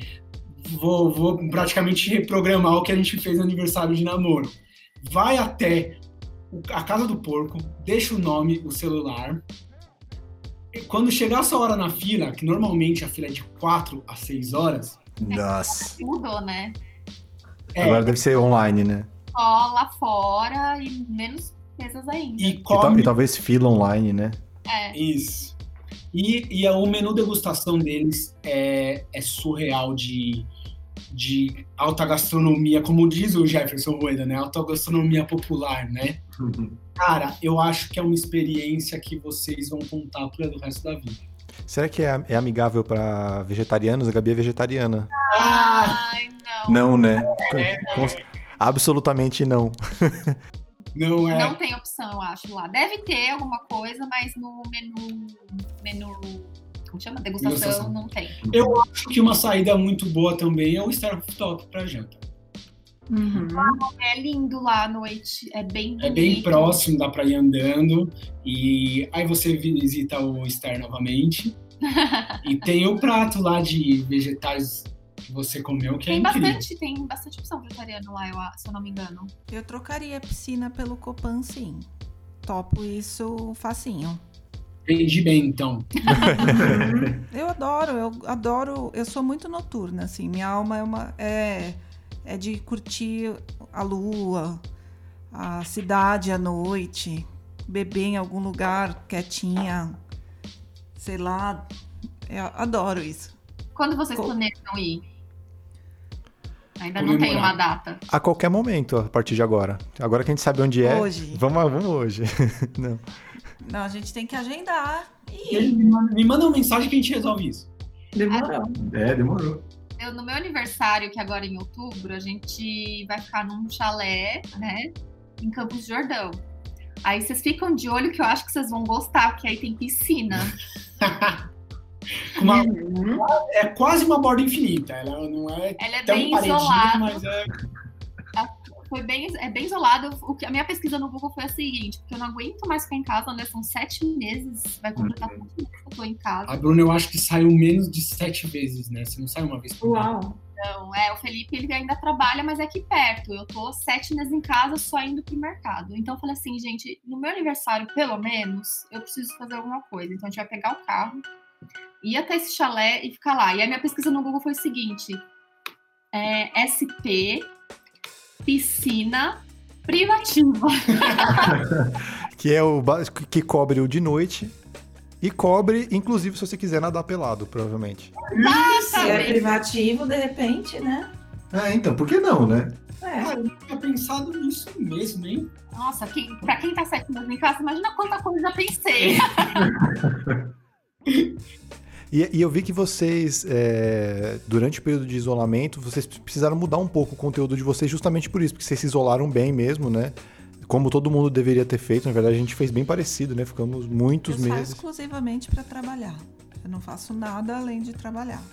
vou, vou praticamente reprogramar o que a gente fez no aniversário de namoro. Vai até a casa do porco, deixa o nome, o celular. E quando chegar a sua hora na fila, que normalmente a fila é de 4 a 6 horas. Nossa. Mudou, né? É, Agora deve ser online, né? Só lá fora e menos pesas ainda. E, come... e, e talvez fila online, né? É. Isso. E, e o menu degustação deles é, é surreal de de alta gastronomia, como diz o Jefferson Rueda, né? Alta gastronomia popular, né? Uhum. [laughs] Cara, eu acho que é uma experiência que vocês vão contar para o resto da vida. Será que é, é amigável para vegetarianos? A Gabi é vegetariana. Ai, não. Não, né? É, Absolutamente não. [laughs] Não é. Não tem opção, eu acho, lá. Deve ter alguma coisa, mas no menu. menu como chama? Degustação, Degustação. não tem. Eu acho que uma saída muito boa também é o Star Top para janta. Uhum. É lindo lá à noite, é bem bonito. É bem próximo, dá para ir andando. E aí você visita o Star novamente. [laughs] e tem o prato lá de vegetais que você comeu, que é tem é incrível. bastante, Tem bastante opção vegetariana lá, eu, se eu não me engano. Eu trocaria a piscina pelo Copan, sim. Topo isso facinho. Entendi bem, então. [laughs] eu adoro, eu adoro. Eu sou muito noturna, assim. Minha alma é uma. É, é de curtir a lua, a cidade à noite, beber em algum lugar quietinha. Sei lá. Eu adoro isso. Quando vocês Co planejam ir? Ainda não tem uma data. A qualquer momento, a partir de agora. Agora que a gente sabe onde é. Hoje. Vamos, vamos hoje. [laughs] não. Não, a gente tem que agendar. E... Me manda uma mensagem que a gente resolve isso. Demorou. É, demorou. Eu, no meu aniversário, que agora é em outubro, a gente vai ficar num chalé, né? Em Campos de Jordão. Aí vocês ficam de olho que eu acho que vocês vão gostar, porque aí tem piscina. [laughs] uma. É quase uma borda infinita. Ela não é. Ela é bem isolada. Mas é foi bem, é bem isolado. O que, a minha pesquisa no Google foi a seguinte, porque eu não aguento mais ficar em casa, né? São sete meses, vai completar uhum. meses que eu tô em casa. A Bruna, eu acho que saiu menos de sete vezes, né? Você não sai uma vez por Uau! Então, é, o Felipe, ele ainda trabalha, mas é aqui perto. Eu tô sete meses em casa só indo pro mercado. Então, eu falei assim, gente, no meu aniversário, pelo menos, eu preciso fazer alguma coisa. Então, a gente vai pegar o carro, ir até esse chalé e ficar lá. E a minha pesquisa no Google foi o seguinte, é, SP piscina privativa. [laughs] que é o que cobre o de noite e cobre, inclusive, se você quiser nadar pelado, provavelmente. Se é privativo, de repente, né? Ah, então, por que não, né? É. Cara, eu tinha pensado nisso mesmo, hein? Nossa, que, pra quem tá sete meses em casa, imagina quanta coisa eu já pensei. [laughs] E, e eu vi que vocês, é, durante o período de isolamento, vocês precisaram mudar um pouco o conteúdo de vocês justamente por isso, porque vocês se isolaram bem mesmo, né? Como todo mundo deveria ter feito, na verdade a gente fez bem parecido, né? Ficamos muitos eu meses. exclusivamente para trabalhar. Eu não faço nada além de trabalhar.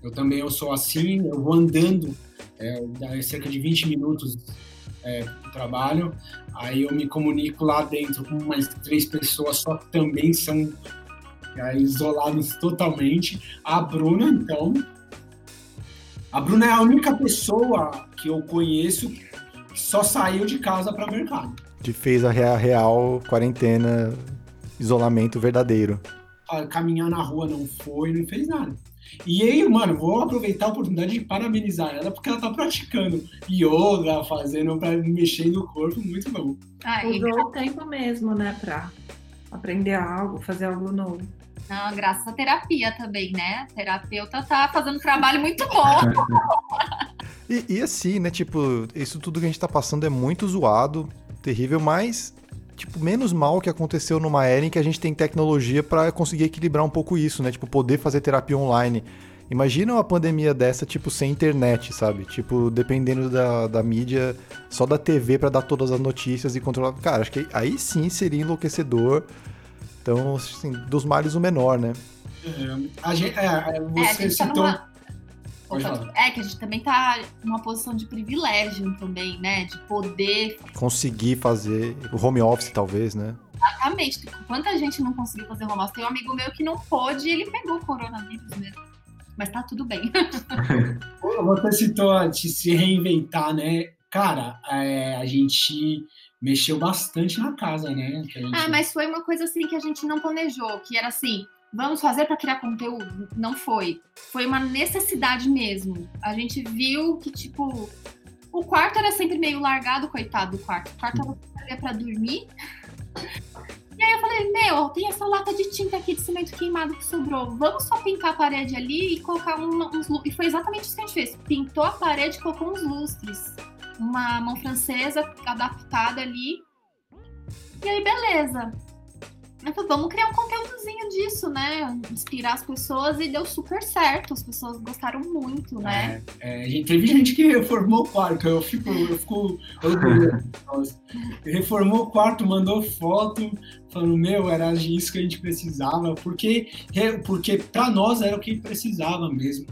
Eu também eu sou assim, eu vou andando é, cerca de 20 minutos é, trabalho, aí eu me comunico lá dentro com mais três pessoas só que também são isolados totalmente. A Bruna, então. A Bruna é a única pessoa que eu conheço que só saiu de casa para mercado. Que fez a real, real quarentena, isolamento verdadeiro. A caminhar na rua não foi, não fez nada. E aí, mano, vou aproveitar a oportunidade de parabenizar ela, porque ela tá praticando yoga, fazendo, pra, mexendo o corpo, muito bom. Ah, Usou o tempo mesmo, né, pra aprender algo, fazer algo novo. Não, graças à terapia também, né? A terapeuta tá fazendo um trabalho muito bom. [laughs] e, e assim, né, tipo, isso tudo que a gente tá passando é muito zoado, terrível, mas tipo, menos mal que aconteceu numa era em que a gente tem tecnologia para conseguir equilibrar um pouco isso, né? Tipo, poder fazer terapia online. Imagina uma pandemia dessa, tipo, sem internet, sabe? Tipo, dependendo da, da mídia, só da TV para dar todas as notícias e controlar. Cara, acho que aí sim seria enlouquecedor. Então, assim, dos males o menor, né? É, a gente, é, é você é, citou. Tá é, que a gente também tá numa posição de privilégio também, né? De poder. Conseguir fazer o home office, talvez, né? Exatamente. Quanta gente não conseguiu fazer home office? Tem um amigo meu que não pôde e ele pegou o coronavírus mesmo. Mas tá tudo bem. [laughs] Você citou de se reinventar, né? Cara, é, a gente mexeu bastante na casa, né? Gente... Ah, mas foi uma coisa assim que a gente não planejou, que era assim, vamos fazer para criar conteúdo. Não foi. Foi uma necessidade mesmo. A gente viu que, tipo, o quarto era sempre meio largado, coitado do quarto. O quarto era para dormir. [laughs] E aí eu falei, meu, tem essa lata de tinta aqui de cimento queimado que sobrou. Vamos só pintar a parede ali e colocar um, uns E foi exatamente isso que a gente fez. Pintou a parede e colocou uns lustres. Uma mão francesa adaptada ali. E aí, beleza. Eu falei, vamos criar um conteúdozinho disso, né? Inspirar as pessoas e deu super certo. As pessoas gostaram muito, né? É, é, teve gente que reformou o quarto. Eu fico, eu fico reformou o quarto, mandou foto, falando, meu, era isso que a gente precisava, porque, porque para nós era o que precisava mesmo.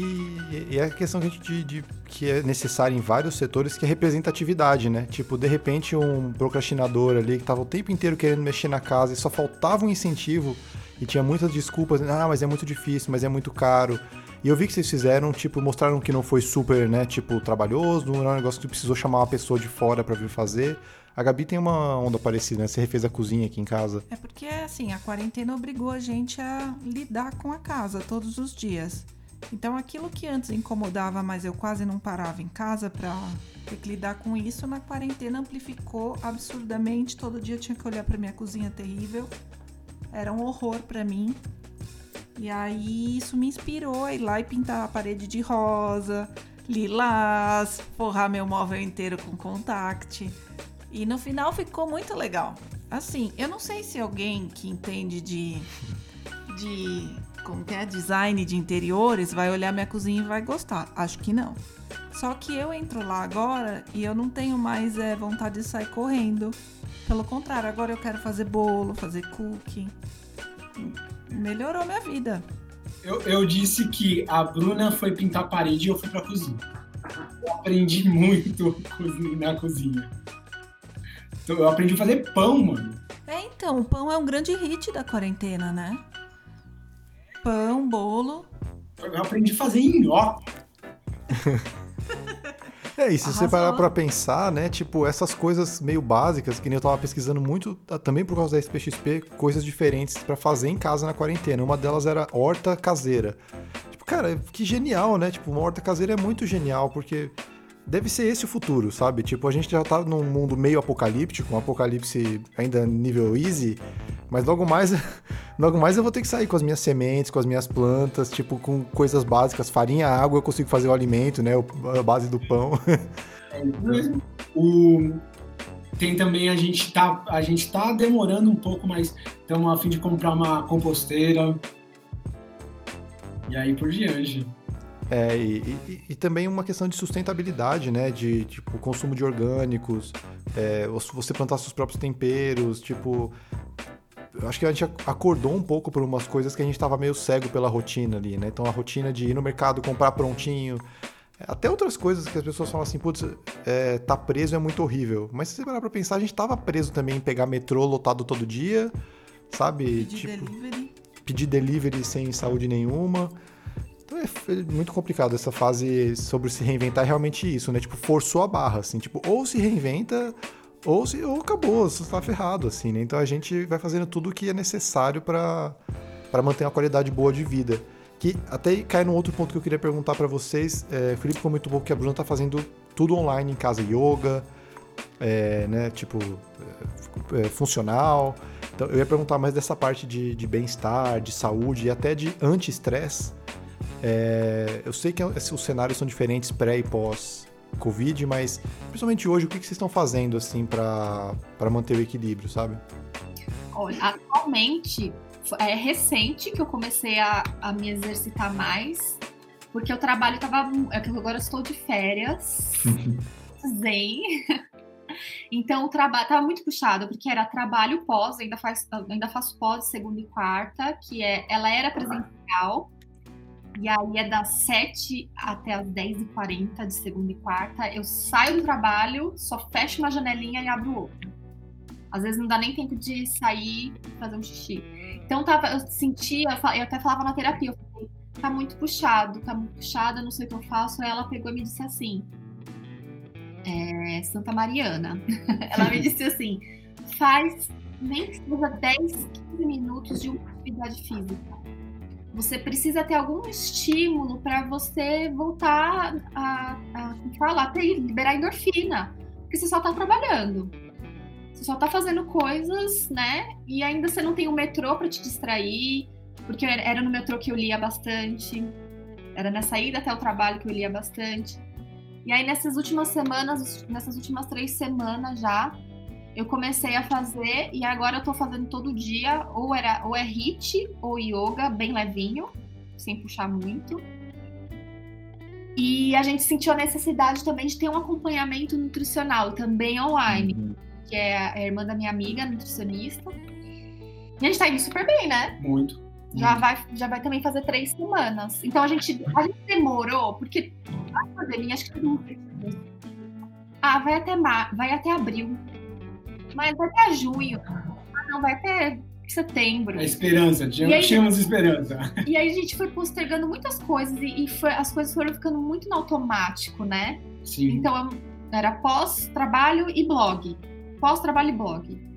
E, e, é a questão que, a gente, de, que é necessária em vários setores, que é representatividade, né? Tipo, de repente um procrastinador ali que tava o tempo inteiro querendo mexer na casa e só faltava um incentivo e tinha muitas desculpas, ah, mas é muito difícil, mas é muito caro. E eu vi que vocês fizeram, tipo, mostraram que não foi super, né, tipo, trabalhoso, não era um negócio que precisou chamar uma pessoa de fora para vir fazer. A Gabi tem uma onda parecida, né? Você refez a cozinha aqui em casa. É porque, assim, a quarentena obrigou a gente a lidar com a casa todos os dias. Então, aquilo que antes incomodava, mas eu quase não parava em casa para ter que lidar com isso, na quarentena amplificou absurdamente. Todo dia eu tinha que olhar para minha cozinha terrível. Era um horror para mim. E aí isso me inspirou a ir lá e pintar a parede de rosa, lilás, forrar meu móvel inteiro com contact. E no final ficou muito legal. Assim, eu não sei se alguém que entende de de como que é design de interiores vai olhar minha cozinha e vai gostar. Acho que não. Só que eu entro lá agora e eu não tenho mais é, vontade de sair correndo. Pelo contrário, agora eu quero fazer bolo, fazer cookie. Melhorou minha vida. Eu, eu disse que a Bruna foi pintar a parede e eu fui pra cozinha. Eu aprendi muito na cozinha. Então, eu aprendi a fazer pão, mano. É, então, o pão é um grande hit da quarentena, né? Pão, bolo. Eu aprendi a fazer nhoque. É, e se Arrasou. você parar pra pensar, né, tipo, essas coisas meio básicas, que nem eu tava pesquisando muito, também por causa da SPXP, coisas diferentes para fazer em casa na quarentena. Uma delas era horta caseira. Tipo, cara, que genial, né? Tipo, uma horta caseira é muito genial, porque deve ser esse o futuro, sabe? Tipo, a gente já tá num mundo meio apocalíptico, um apocalipse ainda nível easy, mas logo mais, [laughs] logo mais eu vou ter que sair com as minhas sementes, com as minhas plantas, tipo, com coisas básicas, farinha, água, eu consigo fazer o alimento, né? A base do pão. É [laughs] mesmo. O... Tem também, a gente tá, a gente tá demorando um pouco, mas estamos a fim de comprar uma composteira. E aí por diante. É, e, e, e, também uma questão de sustentabilidade, né? De, tipo, consumo de orgânicos, é, você plantar seus próprios temperos, tipo eu acho que a gente acordou um pouco por umas coisas que a gente estava meio cego pela rotina ali, né? Então a rotina de ir no mercado, comprar prontinho, até outras coisas que as pessoas falam assim, putz, é, tá preso é muito horrível. Mas se você parar pra pensar, a gente tava preso também em pegar metrô lotado todo dia, sabe? Pedir tipo, delivery. Pedir delivery sem saúde nenhuma. É, muito complicado essa fase sobre se reinventar, realmente isso, né? Tipo, forçou a barra, assim, tipo, ou se reinventa ou, se, ou acabou, você está ferrado, assim, né? Então a gente vai fazendo tudo o que é necessário para manter uma qualidade boa de vida. Que até cai num outro ponto que eu queria perguntar para vocês. É, Felipe comentou pouco que a Bruna tá fazendo tudo online em casa, yoga, é, né, tipo, é, é, funcional. Então eu ia perguntar mais dessa parte de, de bem-estar, de saúde e até de anti-estresse. É, eu sei que os cenários são diferentes pré e pós Covid, mas principalmente hoje, o que, que vocês estão fazendo assim para manter o equilíbrio, sabe? Olha, atualmente é recente que eu comecei a, a me exercitar mais, porque o trabalho estava. É que agora eu estou de férias, zen. [laughs] Então o trabalho estava muito puxado, porque era trabalho pós, ainda, faz, ainda faço pós segunda e quarta, que é, ela era presencial, e aí é das 7 até as 10h40 de segunda e quarta. Eu saio do trabalho, só fecho uma janelinha e abro outra. Às vezes não dá nem tempo de sair e fazer um xixi. Então tava, eu sentia, eu até falava na terapia, eu falei, tá muito puxado, tá muito puxado, não sei o que eu faço. Aí ela pegou e me disse assim, é, Santa Mariana. [laughs] ela me disse assim, faz nem que seja 10, 15 minutos de uma atividade física você precisa ter algum estímulo para você voltar a, a, falar, ter, liberar endorfina, porque você só está trabalhando. Você só está fazendo coisas, né? E ainda você não tem o metrô para te distrair, porque era no metrô que eu lia bastante. Era nessa ida até o trabalho que eu lia bastante. E aí nessas últimas semanas, nessas últimas três semanas já, eu comecei a fazer e agora eu tô fazendo todo dia, ou, era, ou é HIIT ou yoga, bem levinho, sem puxar muito. E a gente sentiu a necessidade também de ter um acompanhamento nutricional, também online, uhum. que é a irmã da minha amiga, nutricionista. E a gente tá indo super bem, né? Muito. Já vai, já vai também fazer três semanas. Então a gente, a gente demorou, porque a pandemia, acho que todo mundo Ah, vai até, mar, vai até abril. Mas vai até junho. Ah, não, vai até setembro. A esperança, tínhamos esperança. E aí a gente foi postergando muitas coisas e, e foi, as coisas foram ficando muito no automático, né? Sim. Então era pós-trabalho e blog. Pós-trabalho e blog.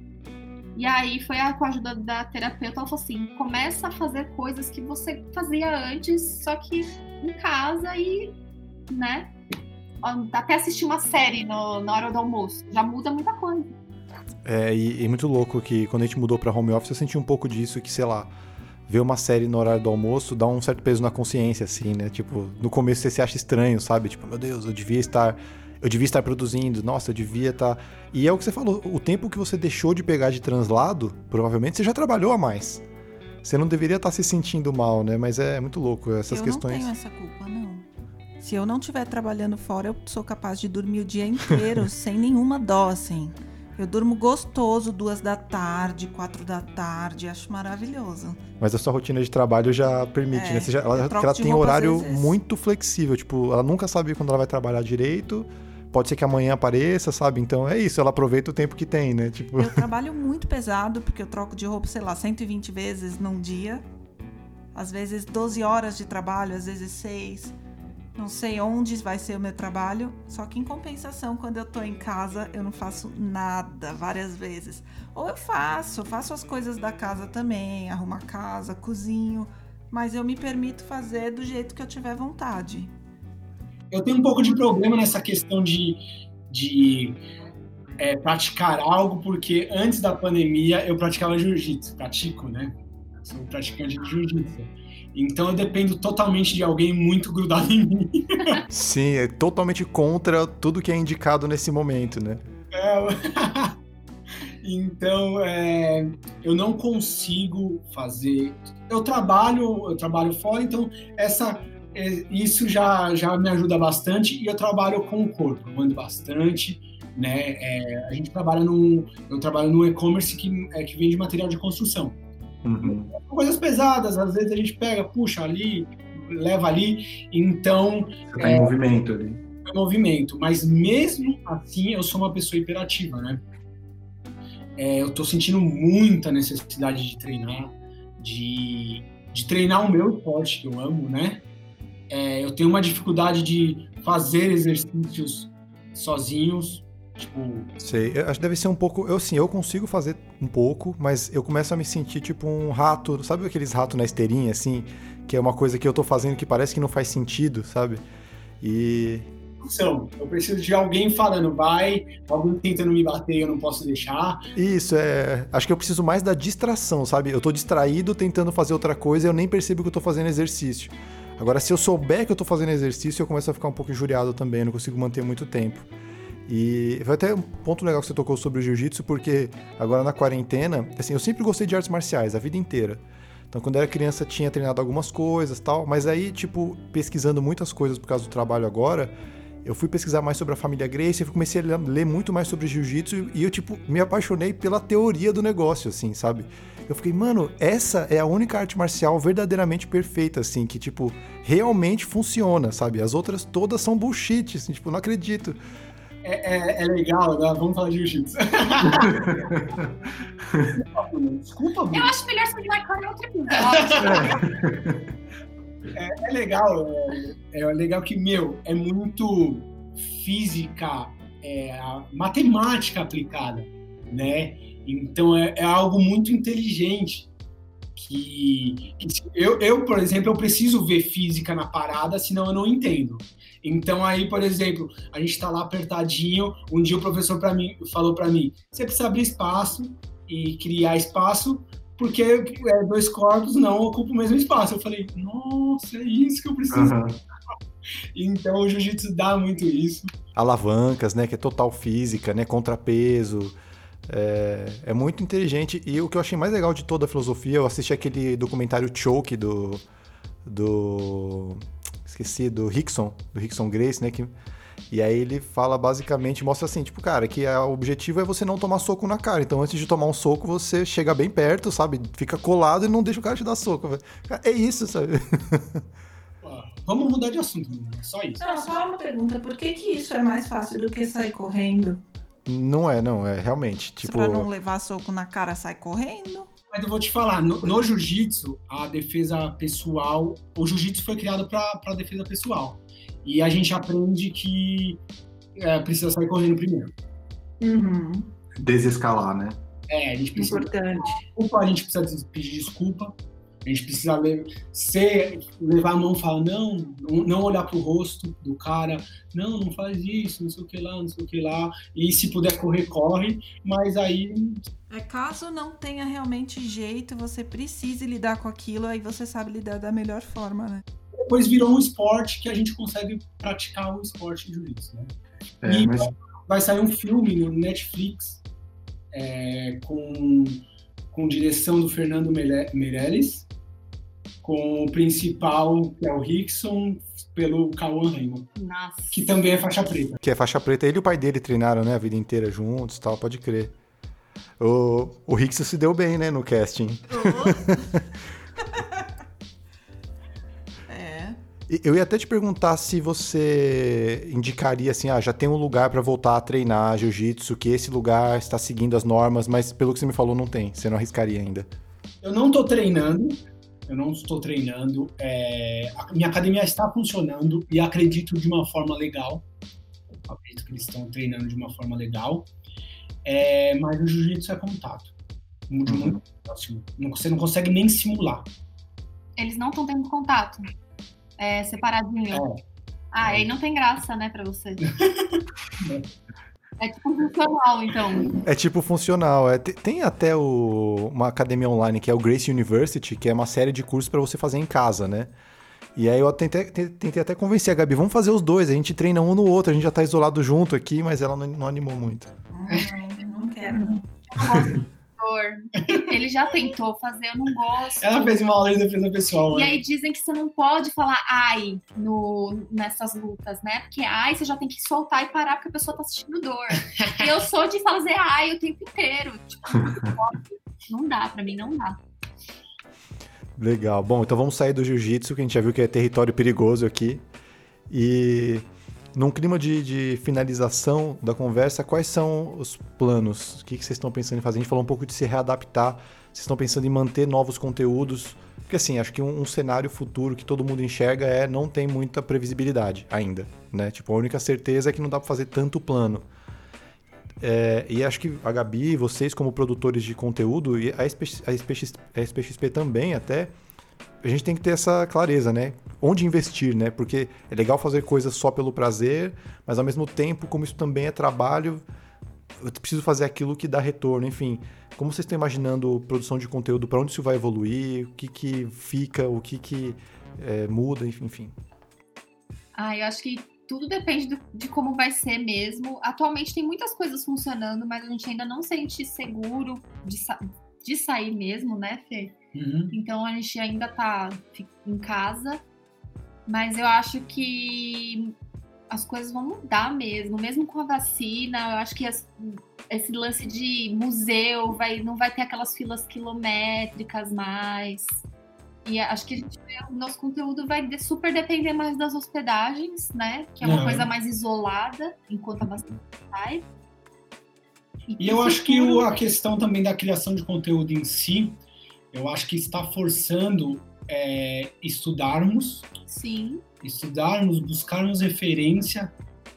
E aí foi a, com a ajuda da terapeuta, ela falou assim: começa a fazer coisas que você fazia antes, só que em casa e, né? Até assistir uma série no, na hora do almoço. Já muda muita coisa. É, e, e muito louco que quando a gente mudou para home office eu senti um pouco disso, que sei lá, ver uma série no horário do almoço dá um certo peso na consciência, assim, né? Tipo, no começo você se acha estranho, sabe? Tipo, meu Deus, eu devia estar. Eu devia estar produzindo, nossa, eu devia estar. E é o que você falou, o tempo que você deixou de pegar de translado, provavelmente você já trabalhou a mais. Você não deveria estar se sentindo mal, né? Mas é muito louco essas eu questões. Eu não tenho essa culpa, não. Se eu não estiver trabalhando fora, eu sou capaz de dormir o dia inteiro [laughs] sem nenhuma dó, assim. Eu durmo gostoso duas da tarde, quatro da tarde, acho maravilhoso. Mas a sua rotina de trabalho já permite, é, né? Já, ela, ela tem horário muito flexível, tipo, ela nunca sabe quando ela vai trabalhar direito. Pode ser que amanhã apareça, sabe? Então é isso, ela aproveita o tempo que tem, né? Tipo... Eu [laughs] trabalho muito pesado, porque eu troco de roupa, sei lá, 120 vezes num dia. Às vezes 12 horas de trabalho, às vezes 6. Não sei onde vai ser o meu trabalho, só que em compensação, quando eu tô em casa, eu não faço nada várias vezes. Ou eu faço, faço as coisas da casa também, arrumo a casa, cozinho, mas eu me permito fazer do jeito que eu tiver vontade. Eu tenho um pouco de problema nessa questão de, de é, praticar algo, porque antes da pandemia eu praticava jiu-jitsu, pratico, né? Sou praticante de jiu-jitsu. Então eu dependo totalmente de alguém muito grudado em mim. [laughs] Sim, é totalmente contra tudo que é indicado nesse momento, né? É, [laughs] então é, eu não consigo fazer. Eu trabalho, eu trabalho fora, então essa é, isso já, já me ajuda bastante e eu trabalho com o corpo, eu ando bastante, né? É, a gente trabalha num, eu trabalho no e-commerce que, é, que vende material de construção. Uhum. Coisas pesadas, às vezes a gente pega, puxa ali, leva ali, então. Você tá é, em movimento ali. É movimento, mas mesmo assim eu sou uma pessoa hiperativa, né? É, eu tô sentindo muita necessidade de treinar, de, de treinar o meu esporte que eu amo, né? É, eu tenho uma dificuldade de fazer exercícios sozinhos. Tipo, Sei, eu acho que deve ser um pouco. Eu sim, eu consigo fazer um pouco, mas eu começo a me sentir tipo um rato. Sabe aqueles ratos na esteirinha, assim? Que é uma coisa que eu tô fazendo que parece que não faz sentido, sabe? E. são. Eu preciso de alguém falando, vai, alguém tentando me bater, eu não posso deixar. Isso, é. Acho que eu preciso mais da distração, sabe? Eu tô distraído tentando fazer outra coisa e eu nem percebo que eu tô fazendo exercício. Agora, se eu souber que eu tô fazendo exercício, eu começo a ficar um pouco injuriado também, eu não consigo manter muito tempo. E foi até um ponto legal que você tocou sobre o jiu-jitsu, porque agora na quarentena, assim, eu sempre gostei de artes marciais a vida inteira. Então, quando era criança, tinha treinado algumas coisas tal, mas aí, tipo, pesquisando muitas coisas por causa do trabalho agora, eu fui pesquisar mais sobre a família Gracie, eu comecei a ler muito mais sobre jiu-jitsu e eu, tipo, me apaixonei pela teoria do negócio, assim, sabe? Eu fiquei, mano, essa é a única arte marcial verdadeiramente perfeita, assim, que, tipo, realmente funciona, sabe? As outras todas são bullshit, assim, tipo, não acredito. É, é, é legal, né? vamos falar de jiu-jitsu. [laughs] Desculpa, Eu Bruno. acho melhor você marcar em outro episódio. É, é legal, é, é legal que, meu, é muito física, é, matemática aplicada, né? Então é, é algo muito inteligente. Que, eu, eu, por exemplo, eu preciso ver física na parada, senão eu não entendo. Então aí, por exemplo, a gente tá lá apertadinho. Um dia o professor pra mim, falou para mim: você precisa abrir espaço e criar espaço, porque é, dois corpos não ocupam o mesmo espaço. Eu falei: nossa, é isso que eu preciso. Aham. Então o jiu-jitsu dá muito isso. alavancas, né? Que é total física, né? Contrapeso. É, é muito inteligente. E o que eu achei mais legal de toda a filosofia, eu assisti aquele documentário Choke do. do. Esqueci, do Rickson, do Rickson Grace, né? Que, e aí ele fala basicamente, mostra assim, tipo, cara, que a- o objetivo é você não tomar soco na cara. Então antes de tomar um soco, você chega bem perto, sabe? Fica colado e não deixa o cara te dar soco. velho. Cara, É isso, sabe? Vamos mudar de assunto, Bruno, é só isso. Não, só uma pergunta. Por que, que isso é mais fácil do que sair correndo? Não é, não, é realmente. Se Tipo. pra não levar soco na cara, sai correndo? Mas eu vou te falar, no, no jiu-jitsu, a defesa pessoal, o jiu-jitsu foi criado para defesa pessoal. E a gente aprende que é, precisa sair correndo primeiro. Uhum. Desescalar, né? É, a gente precisa Importante. desculpa, a gente precisa pedir desculpa. A gente precisa le- ser, levar a mão e falar, não, não olhar pro rosto do cara, não, não faz isso, não sei o que lá, não sei o que lá. E se puder correr, corre, mas aí É caso não tenha realmente jeito, você precise lidar com aquilo, aí você sabe lidar da melhor forma, né? depois virou um esporte que a gente consegue praticar o esporte de jiu-jitsu, né? É, E- mas vai sair um filme no Netflix é, com, com direção do Fernando Meirelles, com o principal, que é o Rickson, pelo Cauã Raymond, Nossa. que também é faixa preta. Que é faixa preta. Ele e o pai dele treinaram, né, a vida inteira juntos tal, pode crer. O, o Rick se deu bem, né, no casting. [laughs] É. E Eu ia até te perguntar se você indicaria assim, ah, já tem um lugar pra voltar a treinar jiu-jitsu, que esse lugar está seguindo as normas, mas pelo que você me falou, não tem. Você não arriscaria ainda. Eu não estou treinando, eu não estou treinando, é, a minha academia está funcionando e acredito de uma forma legal. Acredito que eles estão treinando de uma forma legal. É, mas o jiu-jitsu é contato. Muito, Uhum. muito próximo. Não- Você não consegue nem simular. Eles não estão tendo contato. É separadinho. É. Ah, aí não tem graça, né, pra você. [laughs] é tipo funcional, então. É tipo funcional. É, te- tem até o- uma academia online que é o Grace University, que é uma série de cursos pra você fazer em casa, né? E aí eu tentei, te- tentei até convencer a Gabi, vamos fazer os dois, a gente treina um no outro, a gente já tá isolado junto aqui, mas ela não, não animou muito. Não quero. [laughs] Dor. Ele já tentou fazer, eu não gosto. Ela fez uma aula de defesa pessoal. E né? aí dizem que você não pode falar ai no, nessas lutas, né? Porque ai você já tem que soltar e parar porque a pessoa tá sentindo dor. e [laughs] eu sou de fazer ai o tempo inteiro. Tipo, não dá, pra mim não dá. Legal. Bom, então vamos sair do jiu-jitsu, que a gente já viu que é território perigoso aqui. E num clima de, de finalização da conversa, quais são os planos? O que, que vocês estão pensando em fazer? A gente falou um pouco de se readaptar Vocês estão pensando em manter novos conteúdos? Porque assim, acho que um, um, cenário futuro que todo mundo enxerga é não tem muita previsibilidade ainda, né? Tipo, a única certeza é que não dá para fazer tanto plano. É, e acho que a Gabi, vocês como produtores de conteúdo, e a, SPX, a, a SPXP também até, a gente tem que ter essa clareza, né? Onde investir, né? Porque é legal fazer coisas só pelo prazer, mas ao mesmo tempo, como isso também é trabalho, eu preciso fazer aquilo que dá retorno, enfim. Como vocês estão imaginando produção de conteúdo, para onde isso vai evoluir, o que, que fica, o que, que é, muda, enfim. Ah, eu acho que tudo depende do, de como vai ser mesmo. Atualmente tem muitas coisas funcionando, mas a gente ainda não sente seguro de, de sair mesmo, né, Fê? Uhum. Então a gente ainda tá em casa, mas eu acho que as coisas vão mudar mesmo, mesmo com a vacina. Eu acho que as, esse lance de museu vai, não vai ter aquelas filas quilométricas mais. E acho que gente, o nosso conteúdo vai super depender mais das hospedagens, né? Que é uma coisa mais isolada, enquanto a vacina sai. E, e eu acho que o, a questão também da criação de conteúdo em si, eu acho que está forçando é, estudarmos. Sim. Estudarmos, buscarmos referência,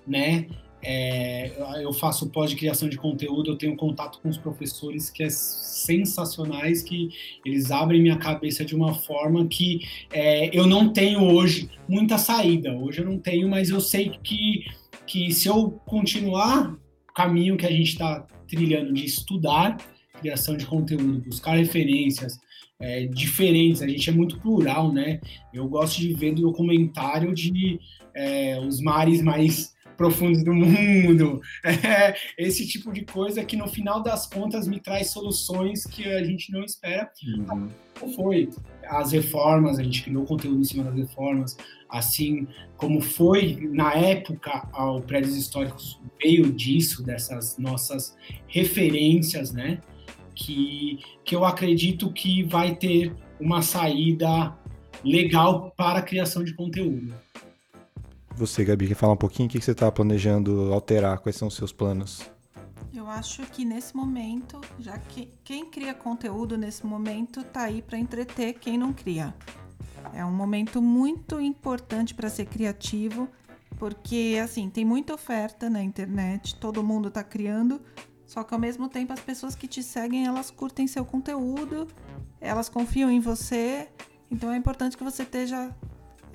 né? É, eu faço pós-criação de conteúdo, eu tenho contato com os professores que é sensacionais, que eles abrem minha cabeça de uma forma que é, eu não tenho hoje muita saída. Hoje eu não tenho, mas eu sei que, que se eu continuar o caminho que a gente está trilhando de estudar criação de conteúdo, buscar referências, é, diferentes, a gente é muito plural, né? Eu gosto de ver documentário de é, os mares mais profundos do mundo, [laughs] é, esse tipo de coisa que no final das contas me traz soluções que a gente não espera. Uhum. Como foi as reformas, a gente criou conteúdo em cima das reformas, assim como foi na época ao prédios históricos veio disso, dessas nossas referências, né? Que, que eu acredito que vai ter uma saída legal para a criação de conteúdo. Você, Gabi, quer falar um pouquinho? O que você está planejando alterar? Quais são os seus planos? Eu acho que nesse momento, já que quem cria conteúdo nesse momento está aí para entreter quem não cria. É um momento muito importante para ser criativo, porque assim, tem muita oferta na internet, todo mundo está criando, só que ao mesmo tempo as pessoas que te seguem, elas curtem seu conteúdo, elas confiam em você, então é importante que você esteja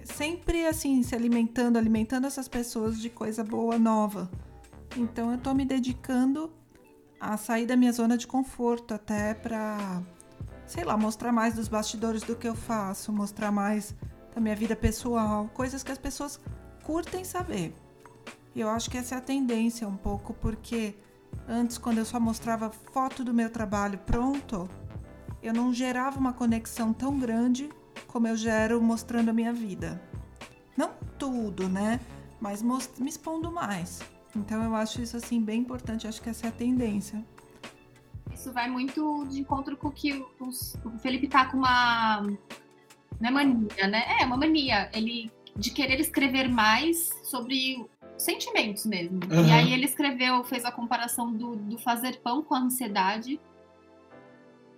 sempre assim, se alimentando, alimentando essas pessoas de coisa boa, nova. Então eu tô me dedicando a sair da minha zona de conforto até para sei lá, mostrar mais dos bastidores do que eu faço, mostrar mais da minha vida pessoal, coisas que as pessoas curtem saber. E eu acho que essa é a tendência um pouco, porque antes, quando eu só mostrava foto do meu trabalho pronto, eu não gerava uma conexão tão grande como eu gero mostrando a minha vida. Não tudo, né? Mas me expondo mais. Então eu acho isso assim bem importante, acho que essa é a tendência. Isso vai muito de encontro com o que o Felipe tá com uma não é mania, né? É uma mania, ele de querer escrever mais sobre sentimentos mesmo. Uhum. E aí ele escreveu, fez a comparação do, do fazer pão com a ansiedade.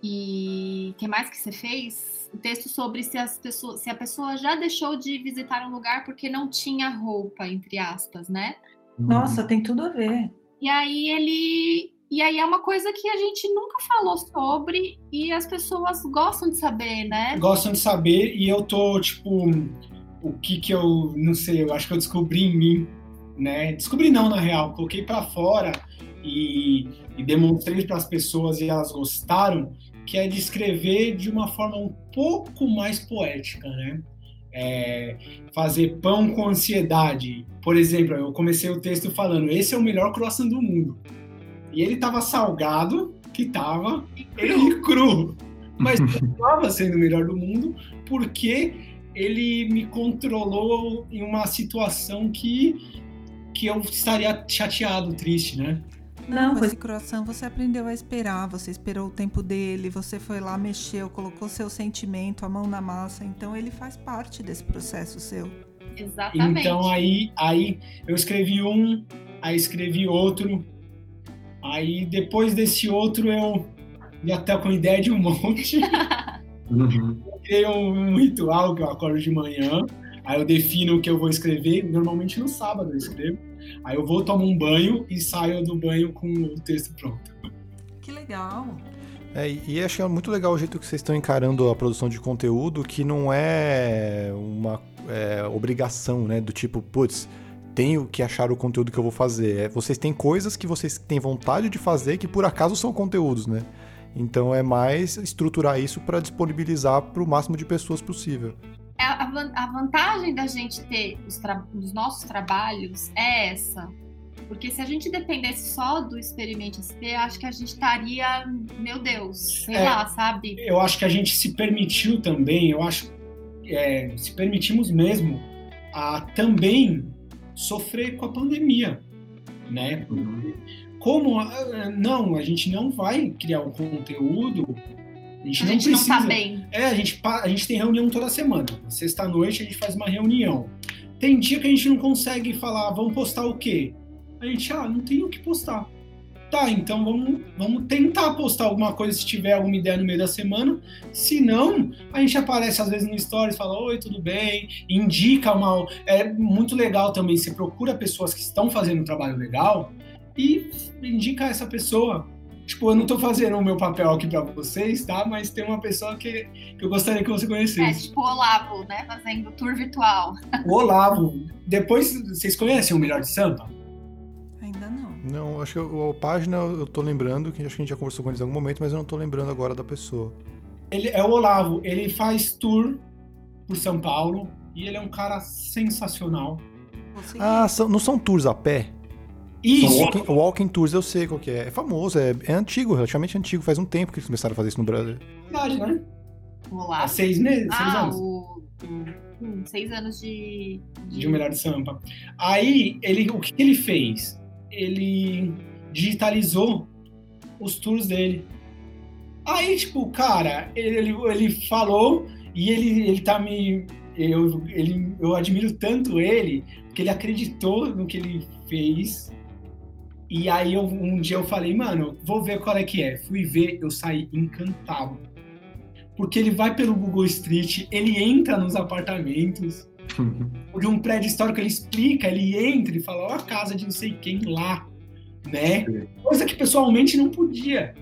E que mais que você fez? o texto sobre se, as pessoas, se a pessoa já deixou de visitar um lugar porque não tinha roupa, entre aspas, né? Nossa, tem tudo a ver. E aí ele. E aí é uma coisa que a gente nunca falou sobre e as pessoas gostam de saber, né? Gostam de saber e eu tô, tipo, o que que eu. Não sei, eu acho que eu descobri em mim, né? Descobri não, na real, coloquei para fora e, e demonstrei para as pessoas e elas gostaram que é descrever de uma forma um pouco mais poética, né? É, fazer pão com ansiedade. Por exemplo, eu comecei o texto falando: esse é o melhor croissant do mundo. E ele estava salgado, que estava, ele [laughs] cru. Mas estava sendo o melhor do mundo porque ele me controlou em uma situação que, que eu estaria chateado, triste, né? Não, com esse croissant você aprendeu a esperar, você esperou o tempo dele, você foi lá, mexeu, colocou seu sentimento, a mão na massa, então ele faz parte desse processo seu. Exatamente. Então aí, aí eu escrevi um, aí escrevi outro, aí depois desse outro eu já tá com ideia de um monte. [laughs] Uhum. Criei um, um ritual que eu acordo de manhã, aí eu defino o que eu vou escrever. Normalmente no sábado eu escrevo. Aí eu vou, tomo um banho e saio do banho com o texto pronto. Que legal. É, e acho é muito legal o jeito que vocês estão encarando a produção de conteúdo, que não é uma é, obrigação, né? Do tipo, putz, tenho que achar o conteúdo que eu vou fazer. É, vocês têm coisas que vocês têm vontade de fazer que por acaso são conteúdos, né? Então é mais estruturar isso para disponibilizar para o máximo de pessoas possível. É, A, van- a vantagem da gente ter os, tra- os nossos trabalhos é essa. Porque se a gente dependesse só do Experimente SP, acho que a gente estaria, meu Deus, sei É. lá, sabe? Eu acho que a gente se permitiu também, eu acho, é, se permitimos mesmo a também sofrer com a pandemia, né? Uhum. Como não, a gente não vai criar um conteúdo, a gente, A gente não não precisa. tá bem. É, a gente, a gente tem reunião toda semana. Na Sexta-noite a gente faz uma reunião. Tem dia que a gente não consegue falar, vamos postar o quê? A gente, ah, não tem o que postar. Tá, então vamos, vamos tentar postar alguma coisa se tiver alguma ideia no meio da semana. Se não, a gente aparece às vezes no Stories, fala, oi, tudo bem? Indica uma. É muito legal também, você procura pessoas que estão fazendo um trabalho legal e indica essa pessoa. Tipo, eu não tô fazendo o meu papel aqui pra vocês, tá? Mas tem uma pessoa que, que eu gostaria que você É, conhecesse. tipo o Olavo, né? Fazendo tour virtual. O Olavo. Depois, vocês conhecem o Melhor de Sampa? Ainda não. Não, acho que a, a página eu tô lembrando, que acho que a gente já conversou com eles em algum momento, mas eu não tô lembrando agora da pessoa. Ele é o Olavo. Ele faz tour por São Paulo e ele é um cara sensacional. Ah, são- não são tours a pé? Isso. São walking, walking tours, eu sei qual que é. É famoso, é, é antigo, relativamente antigo. Faz um tempo que eles começaram a fazer isso no Brasil. verdade, né? O Há Olavo. seis meses, seis Ah, anos. o, hum, seis anos de. de um Melhor de Sampa. Aí, ele, o que que ele fez? Ele digitalizou os tours dele. Aí, tipo, cara, ele, ele falou e ele, ele tá me. Eu, ele, eu admiro tanto ele, porque ele acreditou no que ele fez. E aí, eu- um dia eu falei, mano, vou ver qual é que é. Fui ver, eu saí encantado. Porque ele vai pelo Google Street, ele entra nos apartamentos, [laughs] de um prédio histórico, ele explica, ele entra e fala, ó a casa de não sei quem lá, né? Coisa que pessoalmente não podia.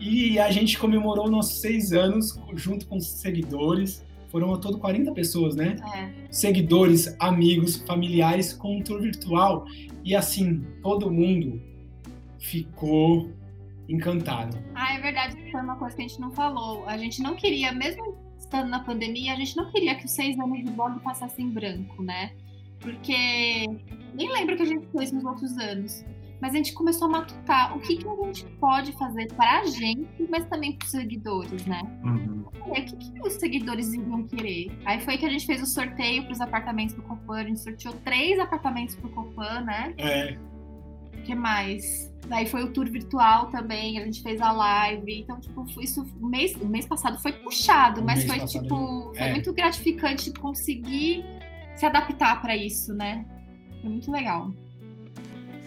E a gente comemorou nossos seis anos junto com os seguidores. Foram ao todo 40 pessoas, né? É. Seguidores, amigos, familiares com um tour virtual. E assim, todo mundo ficou encantado. Ah, é verdade, foi uma coisa que a gente não falou. A gente não queria, mesmo estando na pandemia, a gente não queria que os seis anos de blog passassem em branco, né? Porque nem lembro o que a gente fez nos outros anos. Mas a gente começou a matutar o que, que a gente pode fazer para a gente, mas também para os seguidores, né? Uhum. E o que, que os seguidores iam querer? Aí foi que a gente fez o sorteio para os apartamentos do Copan. A gente sorteou três apartamentos pro Copan, né? É, O que mais? Daí foi o tour virtual também, a gente fez a live. Então, tipo, foi isso. O mês, o mês passado foi puxado, O mas foi, passado, tipo, foi é. muito gratificante conseguir se adaptar para isso, né? Foi muito legal.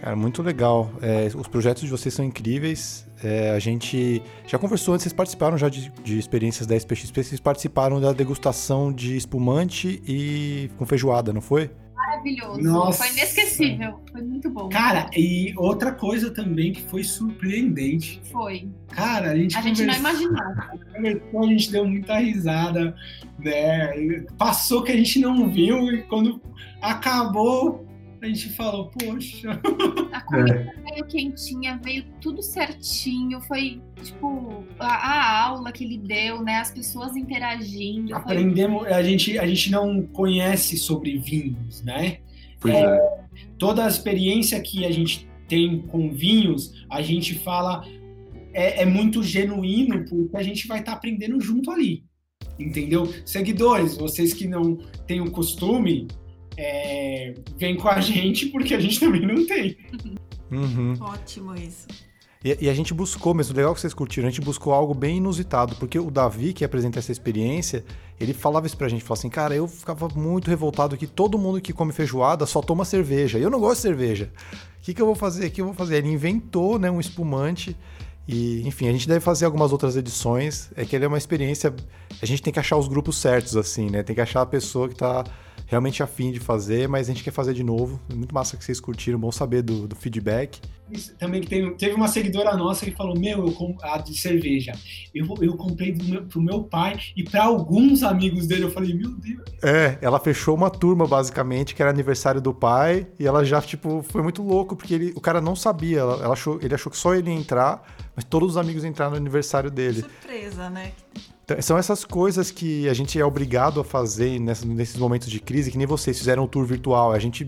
Cara, muito legal. É, os projetos de vocês são incríveis. É, a gente já conversou antes, vocês participaram já de, de experiências da SPXP, vocês participaram da degustação de espumante e com feijoada, não foi? Maravilhoso. Nossa. Foi inesquecível. Foi muito bom. Cara, e outra coisa também que foi surpreendente. Foi. Cara, a gente A gente não imaginava. [laughs] a gente deu muita risada, né? Passou que a gente não viu e quando acabou, a gente falou, poxa. [laughs] A comida veio quentinha, veio tudo certinho. Foi, tipo, a, a aula que ele deu, né? As pessoas interagindo. Foi Aprendemos, a gente, a gente não conhece sobre vinhos, né? Pois é. Toda a experiência que a gente tem com vinhos, a gente fala é, é muito genuíno, porque a gente vai estar aprendendo junto ali. Entendeu? Seguidores, vocês que não têm o costume, é, vem com a gente, porque a gente também não tem. Uhum. Ótimo isso. E, e a gente buscou mesmo, legal que vocês curtiram, a gente buscou algo bem inusitado, porque o Davi, que apresenta essa experiência, ele falava isso pra gente, falava assim, cara, eu ficava muito revoltado que todo mundo que come feijoada só toma cerveja, eu não gosto de cerveja. O que, que eu vou fazer? O que eu vou fazer? Ele inventou né, um espumante E, enfim, a gente deve fazer algumas outras edições. É que ele é uma experiência. A gente tem que achar os grupos certos, assim, né? Tem que achar a pessoa que tá realmente afim de fazer, mas a gente quer fazer de novo. É muito massa que vocês curtiram, bom saber do, do feedback. Isso, também teve, teve uma seguidora nossa que falou: Meu, eu a de cerveja. Eu, eu comprei do meu, pro meu pai e para alguns amigos dele. Eu falei: Meu Deus. É, ela fechou uma turma, basicamente, que era aniversário do pai, e ela já, tipo, foi muito louco, porque ele, o cara não sabia. Ela, ela achou, ele achou que só ele ia entrar, mas todos os amigos entraram no aniversário dele. Surpresa, né? Então, são essas coisas que a gente é obrigado a fazer nesses momentos de crise, que nem vocês fizeram o tour virtual. A gente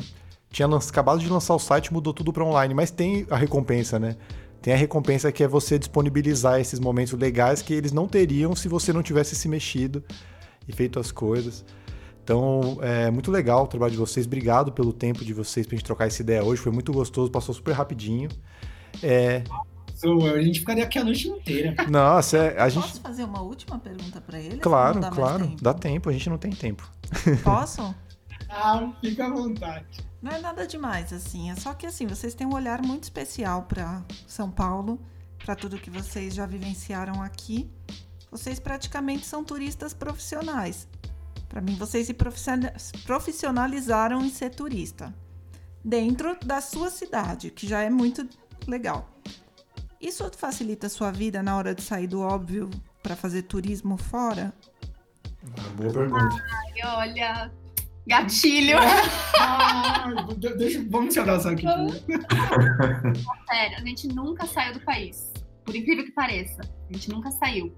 tinha acabado de lançar o site, mudou tudo para online, mas tem a recompensa, né? Tem a recompensa que é você disponibilizar esses momentos legais que eles não teriam se você não tivesse se mexido e feito as coisas. Então, é muito legal o trabalho de vocês. Obrigado pelo tempo de vocês para gente trocar essa ideia hoje. Foi muito gostoso, passou super rapidinho. É, a gente ficaria aqui a noite inteira. [laughs] Nossa, é, a gente. Posso fazer uma última pergunta para ele? Claro, claro. Tempo? Dá tempo, a gente não tem tempo. [laughs] Posso? ah, fica à vontade. Não é nada demais, assim. É só que, assim, vocês têm um olhar muito especial para São Paulo, para tudo que vocês já vivenciaram aqui. Vocês praticamente são turistas profissionais. Para mim, vocês se profissionalizaram em ser turista. Dentro da sua cidade, que já é muito legal. Isso facilita a sua vida na hora de sair do óbvio para fazer turismo fora? Boa pergunta. Ai, olha, gatilho. deixa, vamos se abraçar aqui. [laughs] Sério, a gente nunca saiu do país. Por incrível que pareça, a gente nunca saiu.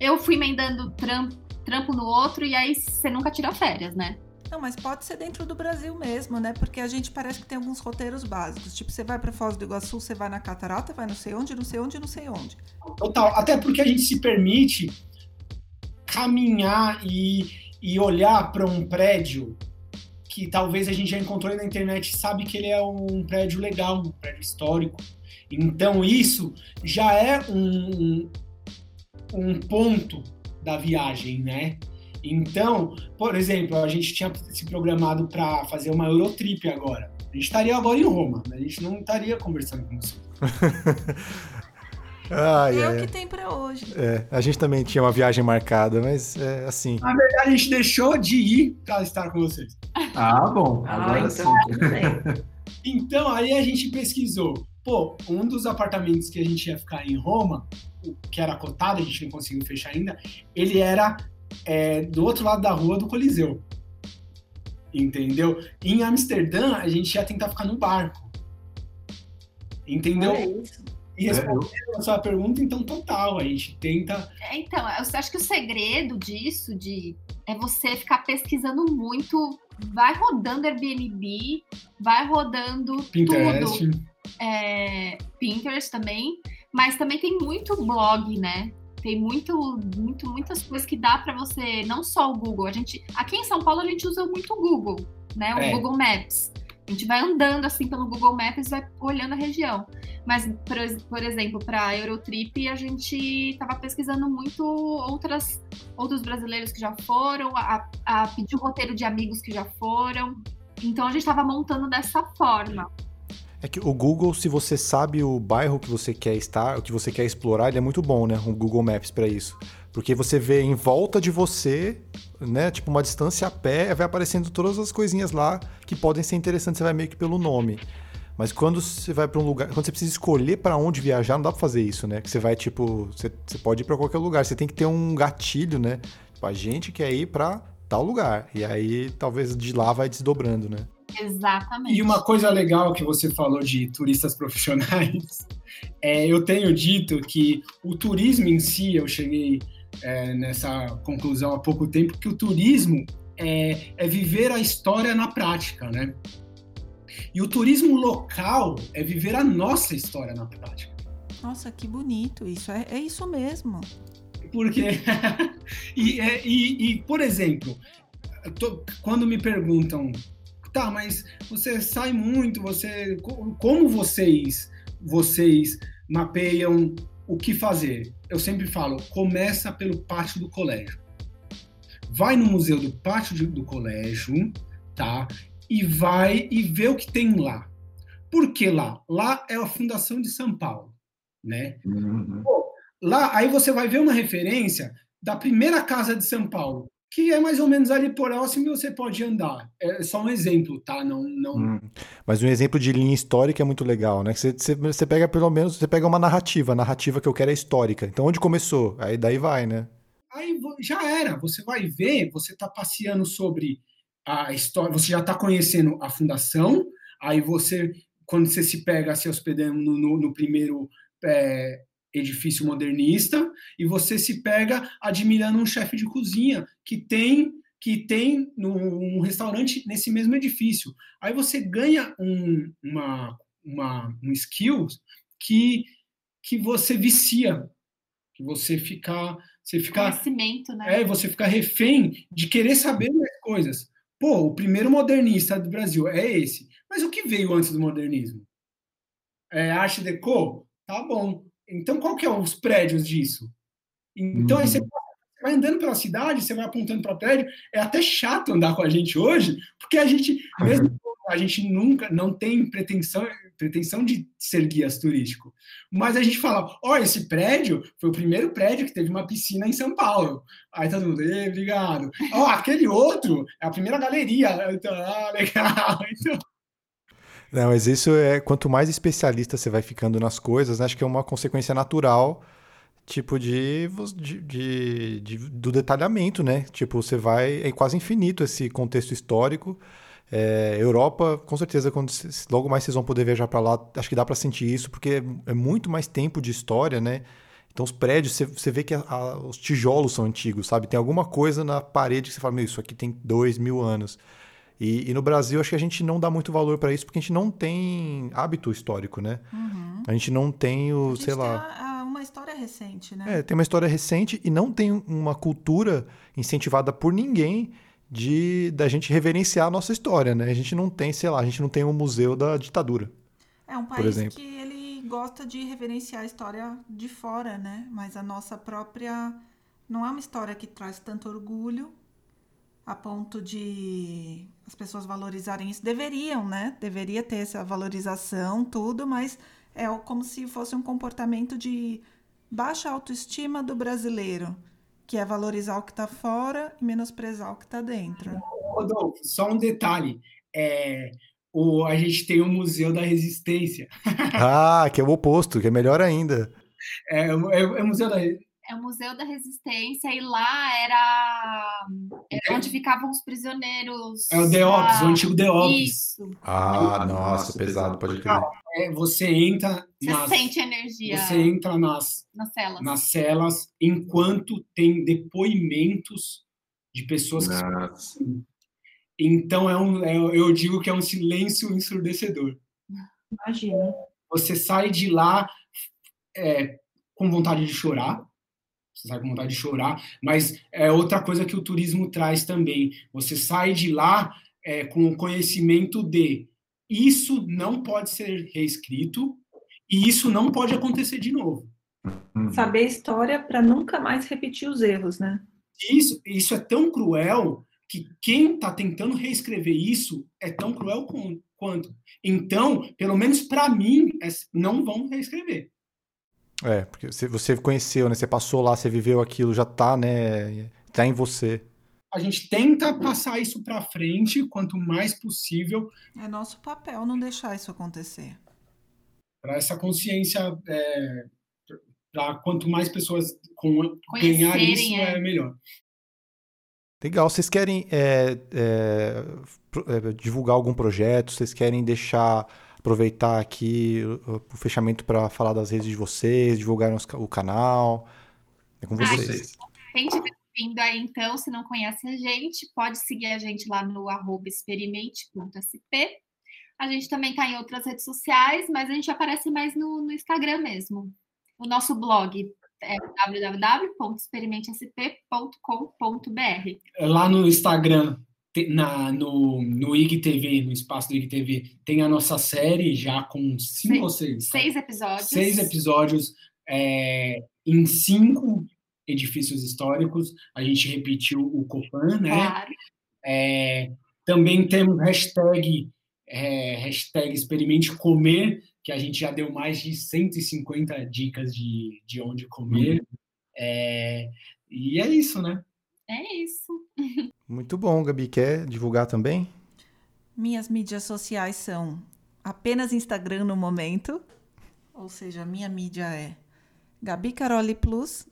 Eu fui emendando trampo, trampo no outro e aí você nunca tira férias, né? Não, mas pode ser dentro do Brasil mesmo, né? Porque a gente parece que tem alguns roteiros básicos. Tipo, você vai para Foz do Iguaçu, você vai na Catarata, vai não sei onde, não sei onde, não sei onde. Total. Até porque a gente se permite caminhar e, e olhar para um prédio que talvez a gente já encontrou na internet sabe que ele é um prédio legal, um prédio histórico. Então isso já é um, um ponto da viagem, né? Então, por exemplo, a gente tinha se programado para fazer uma Eurotrip agora. A gente estaria agora em Roma, né? a gente não estaria conversando com você. [laughs] Ai, é, o que tem para hoje. É, a gente também tinha uma viagem marcada, mas é assim. Na verdade, a gente deixou de ir para estar com vocês. Ah, bom. Agora ah, então, sim. [laughs] então, aí a gente pesquisou. Pô, um dos apartamentos que a gente ia ficar em Roma, que era cotado, a gente não conseguiu fechar ainda, ele era é, do outro lado da rua do Coliseu. Entendeu? Em Amsterdã, a gente ia tentar ficar no barco. Entendeu? É e respondendo é, a sua pergunta, então, total, a gente tenta. É, então, eu acho que o segredo disso de é você ficar pesquisando muito, vai rodando Airbnb, vai rodando Pinterest. tudo. É, Pinterest também, mas também tem muito blog, né? Tem muito, muito, muitas coisas que dá para você, não só o Google. A gente, aqui em São Paulo a gente usa muito o Google, né? O é. Google Maps. A gente vai andando assim pelo Google Maps e vai olhando a região. Mas, por, por exemplo, para a Eurotrip, a gente estava pesquisando muito outras, outros brasileiros que já foram, a, a pedir o roteiro de amigos que já foram. Então, a gente estava montando dessa forma. É que o Google, se você sabe o bairro que você quer estar, o que você quer explorar, ele é muito bom, né? O Google Maps para isso. Porque você vê em volta de você, né? Tipo, uma distância a pé, vai aparecendo todas as coisinhas lá que podem ser interessantes, você vai meio que pelo nome. Mas quando você vai para um lugar, quando você precisa escolher para onde viajar, não dá para fazer isso, né? Que você vai tipo, você, você pode ir para qualquer lugar, você tem que ter um gatilho, né? Tipo, a gente quer ir para tal lugar. E aí talvez de lá vai desdobrando, né? Exatamente. E uma coisa legal que você falou de turistas [laughs] profissionais, é, eu tenho dito que o turismo em si, eu cheguei é, nessa conclusão há pouco tempo, que o turismo é, é viver a história na prática, né? E o turismo local é viver a nossa história na prática. Nossa, que bonito isso. É, é isso mesmo. Porque. [laughs] e, é, e, e, por exemplo, tô, quando me perguntam tá, mas você sai muito, você como vocês vocês mapeiam o que fazer? Eu sempre falo, começa pelo pátio do colégio. Vai no museu do pátio do colégio, tá? E vai e vê o que tem lá. Por que lá? Lá é a fundação de São Paulo. né? Uhum. Pô, lá, aí você vai ver uma referência da primeira casa de São Paulo, que é mais ou menos ali próximo e você pode andar. É só um exemplo, tá? Não, não. Hum. Mas um exemplo de linha histórica é muito legal, né? Você, você, você pega pelo menos, você pega uma narrativa, a narrativa que eu quero é histórica. Então onde começou? Aí daí vai, né? Aí já era. Você vai ver, você está passeando sobre a história, você já está conhecendo a fundação. Aí você, quando você se pega se hospedando no, no- no primeiro é, edifício modernista, e você se pega admirando um chefe de cozinha que tem que tem um restaurante nesse mesmo edifício. Aí você ganha um, uma, uma, um skill que, que você vicia, que você fica, você fica Conhecimento, né? é, você fica refém de querer saber mais coisas. Pô, o primeiro modernista do Brasil é esse. Mas o que veio antes do modernismo? É arte deco? Tá bom. Então, qual que é os prédios disso? Então, aí você vai andando pela cidade, você vai apontando para prédio. É até chato andar com a gente hoje, porque a gente, mesmo a gente nunca, não tem pretensão, pretensão de ser guias turístico. Mas a gente fala, ó, esse prédio foi o primeiro prédio que teve uma piscina em São Paulo. Aí todo mundo, "Ê, obrigado. Ó, aquele outro é a primeira galeria. Então, ah, legal. [laughs] Então, Não, mas isso é quanto mais especialista você vai ficando nas coisas, né, acho que é uma consequência natural, tipo de, de, de- de- do detalhamento, né? Tipo, você vai é quase infinito esse contexto histórico. É, Europa, com certeza, quando logo mais vocês vão poder viajar para lá, acho que dá para sentir isso, porque é, é muito mais tempo de história, né? Então os prédios, você, você vê que a- a- os tijolos são antigos, sabe? Tem alguma coisa na parede que você fala, meu, isso aqui tem dois mil anos. E, e no Brasil, acho que a gente não dá muito valor para isso, porque a gente não tem hábito histórico, né? Uhum. A gente não tem o, sei lá. a- a- uma história recente, né? É, tem uma história recente e não tem uma cultura incentivada por ninguém de da gente reverenciar a nossa história, né? A gente não tem, sei lá, a gente não tem um museu da ditadura. É um país que ele gosta de reverenciar a história de fora, né? Mas a nossa própria não é uma história que traz tanto orgulho a ponto de as pessoas valorizarem isso. Deveriam, né? Deveria ter essa valorização, tudo, mas é o- como se fosse um comportamento de baixa autoestima do brasileiro, que é valorizar o que está fora e menosprezar o que está dentro. Rodolfo, só um detalhe. É, o, a gente tem o Museu da Resistência. ah, que é o oposto, que é melhor ainda. [laughs] É, é, é o Museu da É o Museu da Resistência e lá era, era onde ficavam os prisioneiros. É o Deops, da- o antigo Deops. Isso. Ah, nossa, pesado, pode crer. É, você entra Você nas, sente a energia você entra nas, nas celas. nas celas enquanto tem depoimentos de pessoas que Nossa. Então é um, é- eu digo que é um silêncio ensurdecedor. Imagina. Você sai de lá é, com vontade de chorar, você sai com vontade de chorar, mas é outra coisa que o turismo traz também. Você sai de lá é, com o conhecimento de isso não pode ser reescrito e isso não pode acontecer de novo. Uhum. Saber a história para nunca mais repetir os erros, né? Isso, isso é tão cruel que quem está tentando reescrever isso é tão cruel quanto. Então, pelo menos para mim, é- não vão reescrever. É, porque você, conheceu, né? Você passou lá, você viveu aquilo, já tá, né? Tá em você. A gente tenta passar isso para frente quanto mais possível É nosso papel não deixar isso acontecer. para essa consciência, para quanto mais pessoas com, ganhar isso é. é melhor. Legal. Vocês querem é, é, é, divulgar algum projeto? Vocês querem deixar, aproveitar aqui o, fechamento para falar das redes de vocês, divulgar o canal? É com Ah, vocês. Quem estiver vindo aí, então, se não conhece a gente, pode seguir a gente lá no arroba experimente.sp. A gente também está em outras redes sociais, mas a gente aparece mais no, no Instagram mesmo. O nosso blog é www.experimentesp.com.br. Lá no Instagram, na, no, no IGTV, no espaço do IGTV, tem a nossa série já com cinco Seis- ou seis? Seis episódios. seis episódios é, em cinco edifícios históricos. A gente repetiu o Copan, né? Claro. É, também temos hashtag, é, hashtag experimente comer que a gente já deu mais de 150 dicas de, de onde comer. É, e é isso, né? É isso. Muito bom, Gabi. Quer divulgar também? Minhas mídias sociais são apenas Instagram no momento. Ou seja, a minha mídia é Gabi Caroli Plus.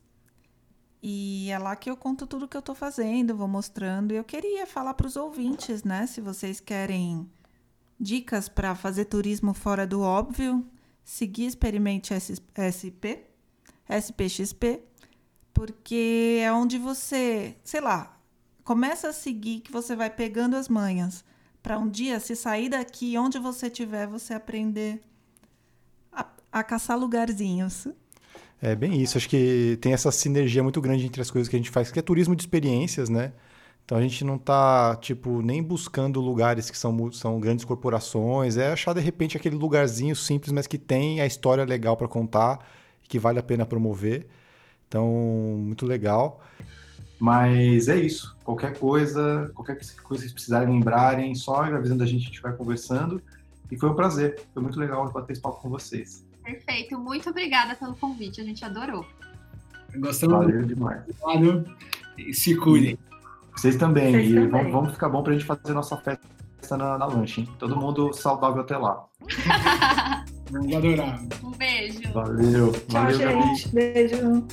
E é lá que eu conto tudo que eu tô fazendo, vou mostrando. E eu queria falar para os ouvintes, né? Se vocês querem dicas para fazer turismo fora do óbvio, seguir Experimente SP, SPXP, porque é onde você, sei lá, começa a seguir que você vai pegando as manhas para um dia se sair daqui, onde você estiver, você aprender a, a caçar lugarzinhos. É bem isso. Acho que tem essa sinergia muito grande entre as coisas que a gente faz, que é turismo de experiências, né? Então a gente não tá, tipo, nem buscando lugares que são, são grandes corporações, é achar de repente aquele lugarzinho simples, mas que tem a história legal para contar, que vale a pena promover. Então, muito legal. Mas é isso. Qualquer coisa, qualquer coisa que vocês precisarem lembrarem, só avisando a gente, a gente vai conversando. E foi um prazer. Foi muito legal bater esse papo com vocês. Perfeito. Muito obrigada pelo convite. A gente adorou. Gostamos. Valeu demais. Valeu. Se cuidem. Vocês também. Vocês e também. Vamos, vamos ficar bom pra gente fazer nossa festa na, na lanche, hein? Todo mundo saudável até lá. [laughs] Vamos adorar. um beijo. Valeu. Tchau, Valeu, Gabi. gente. Beijo.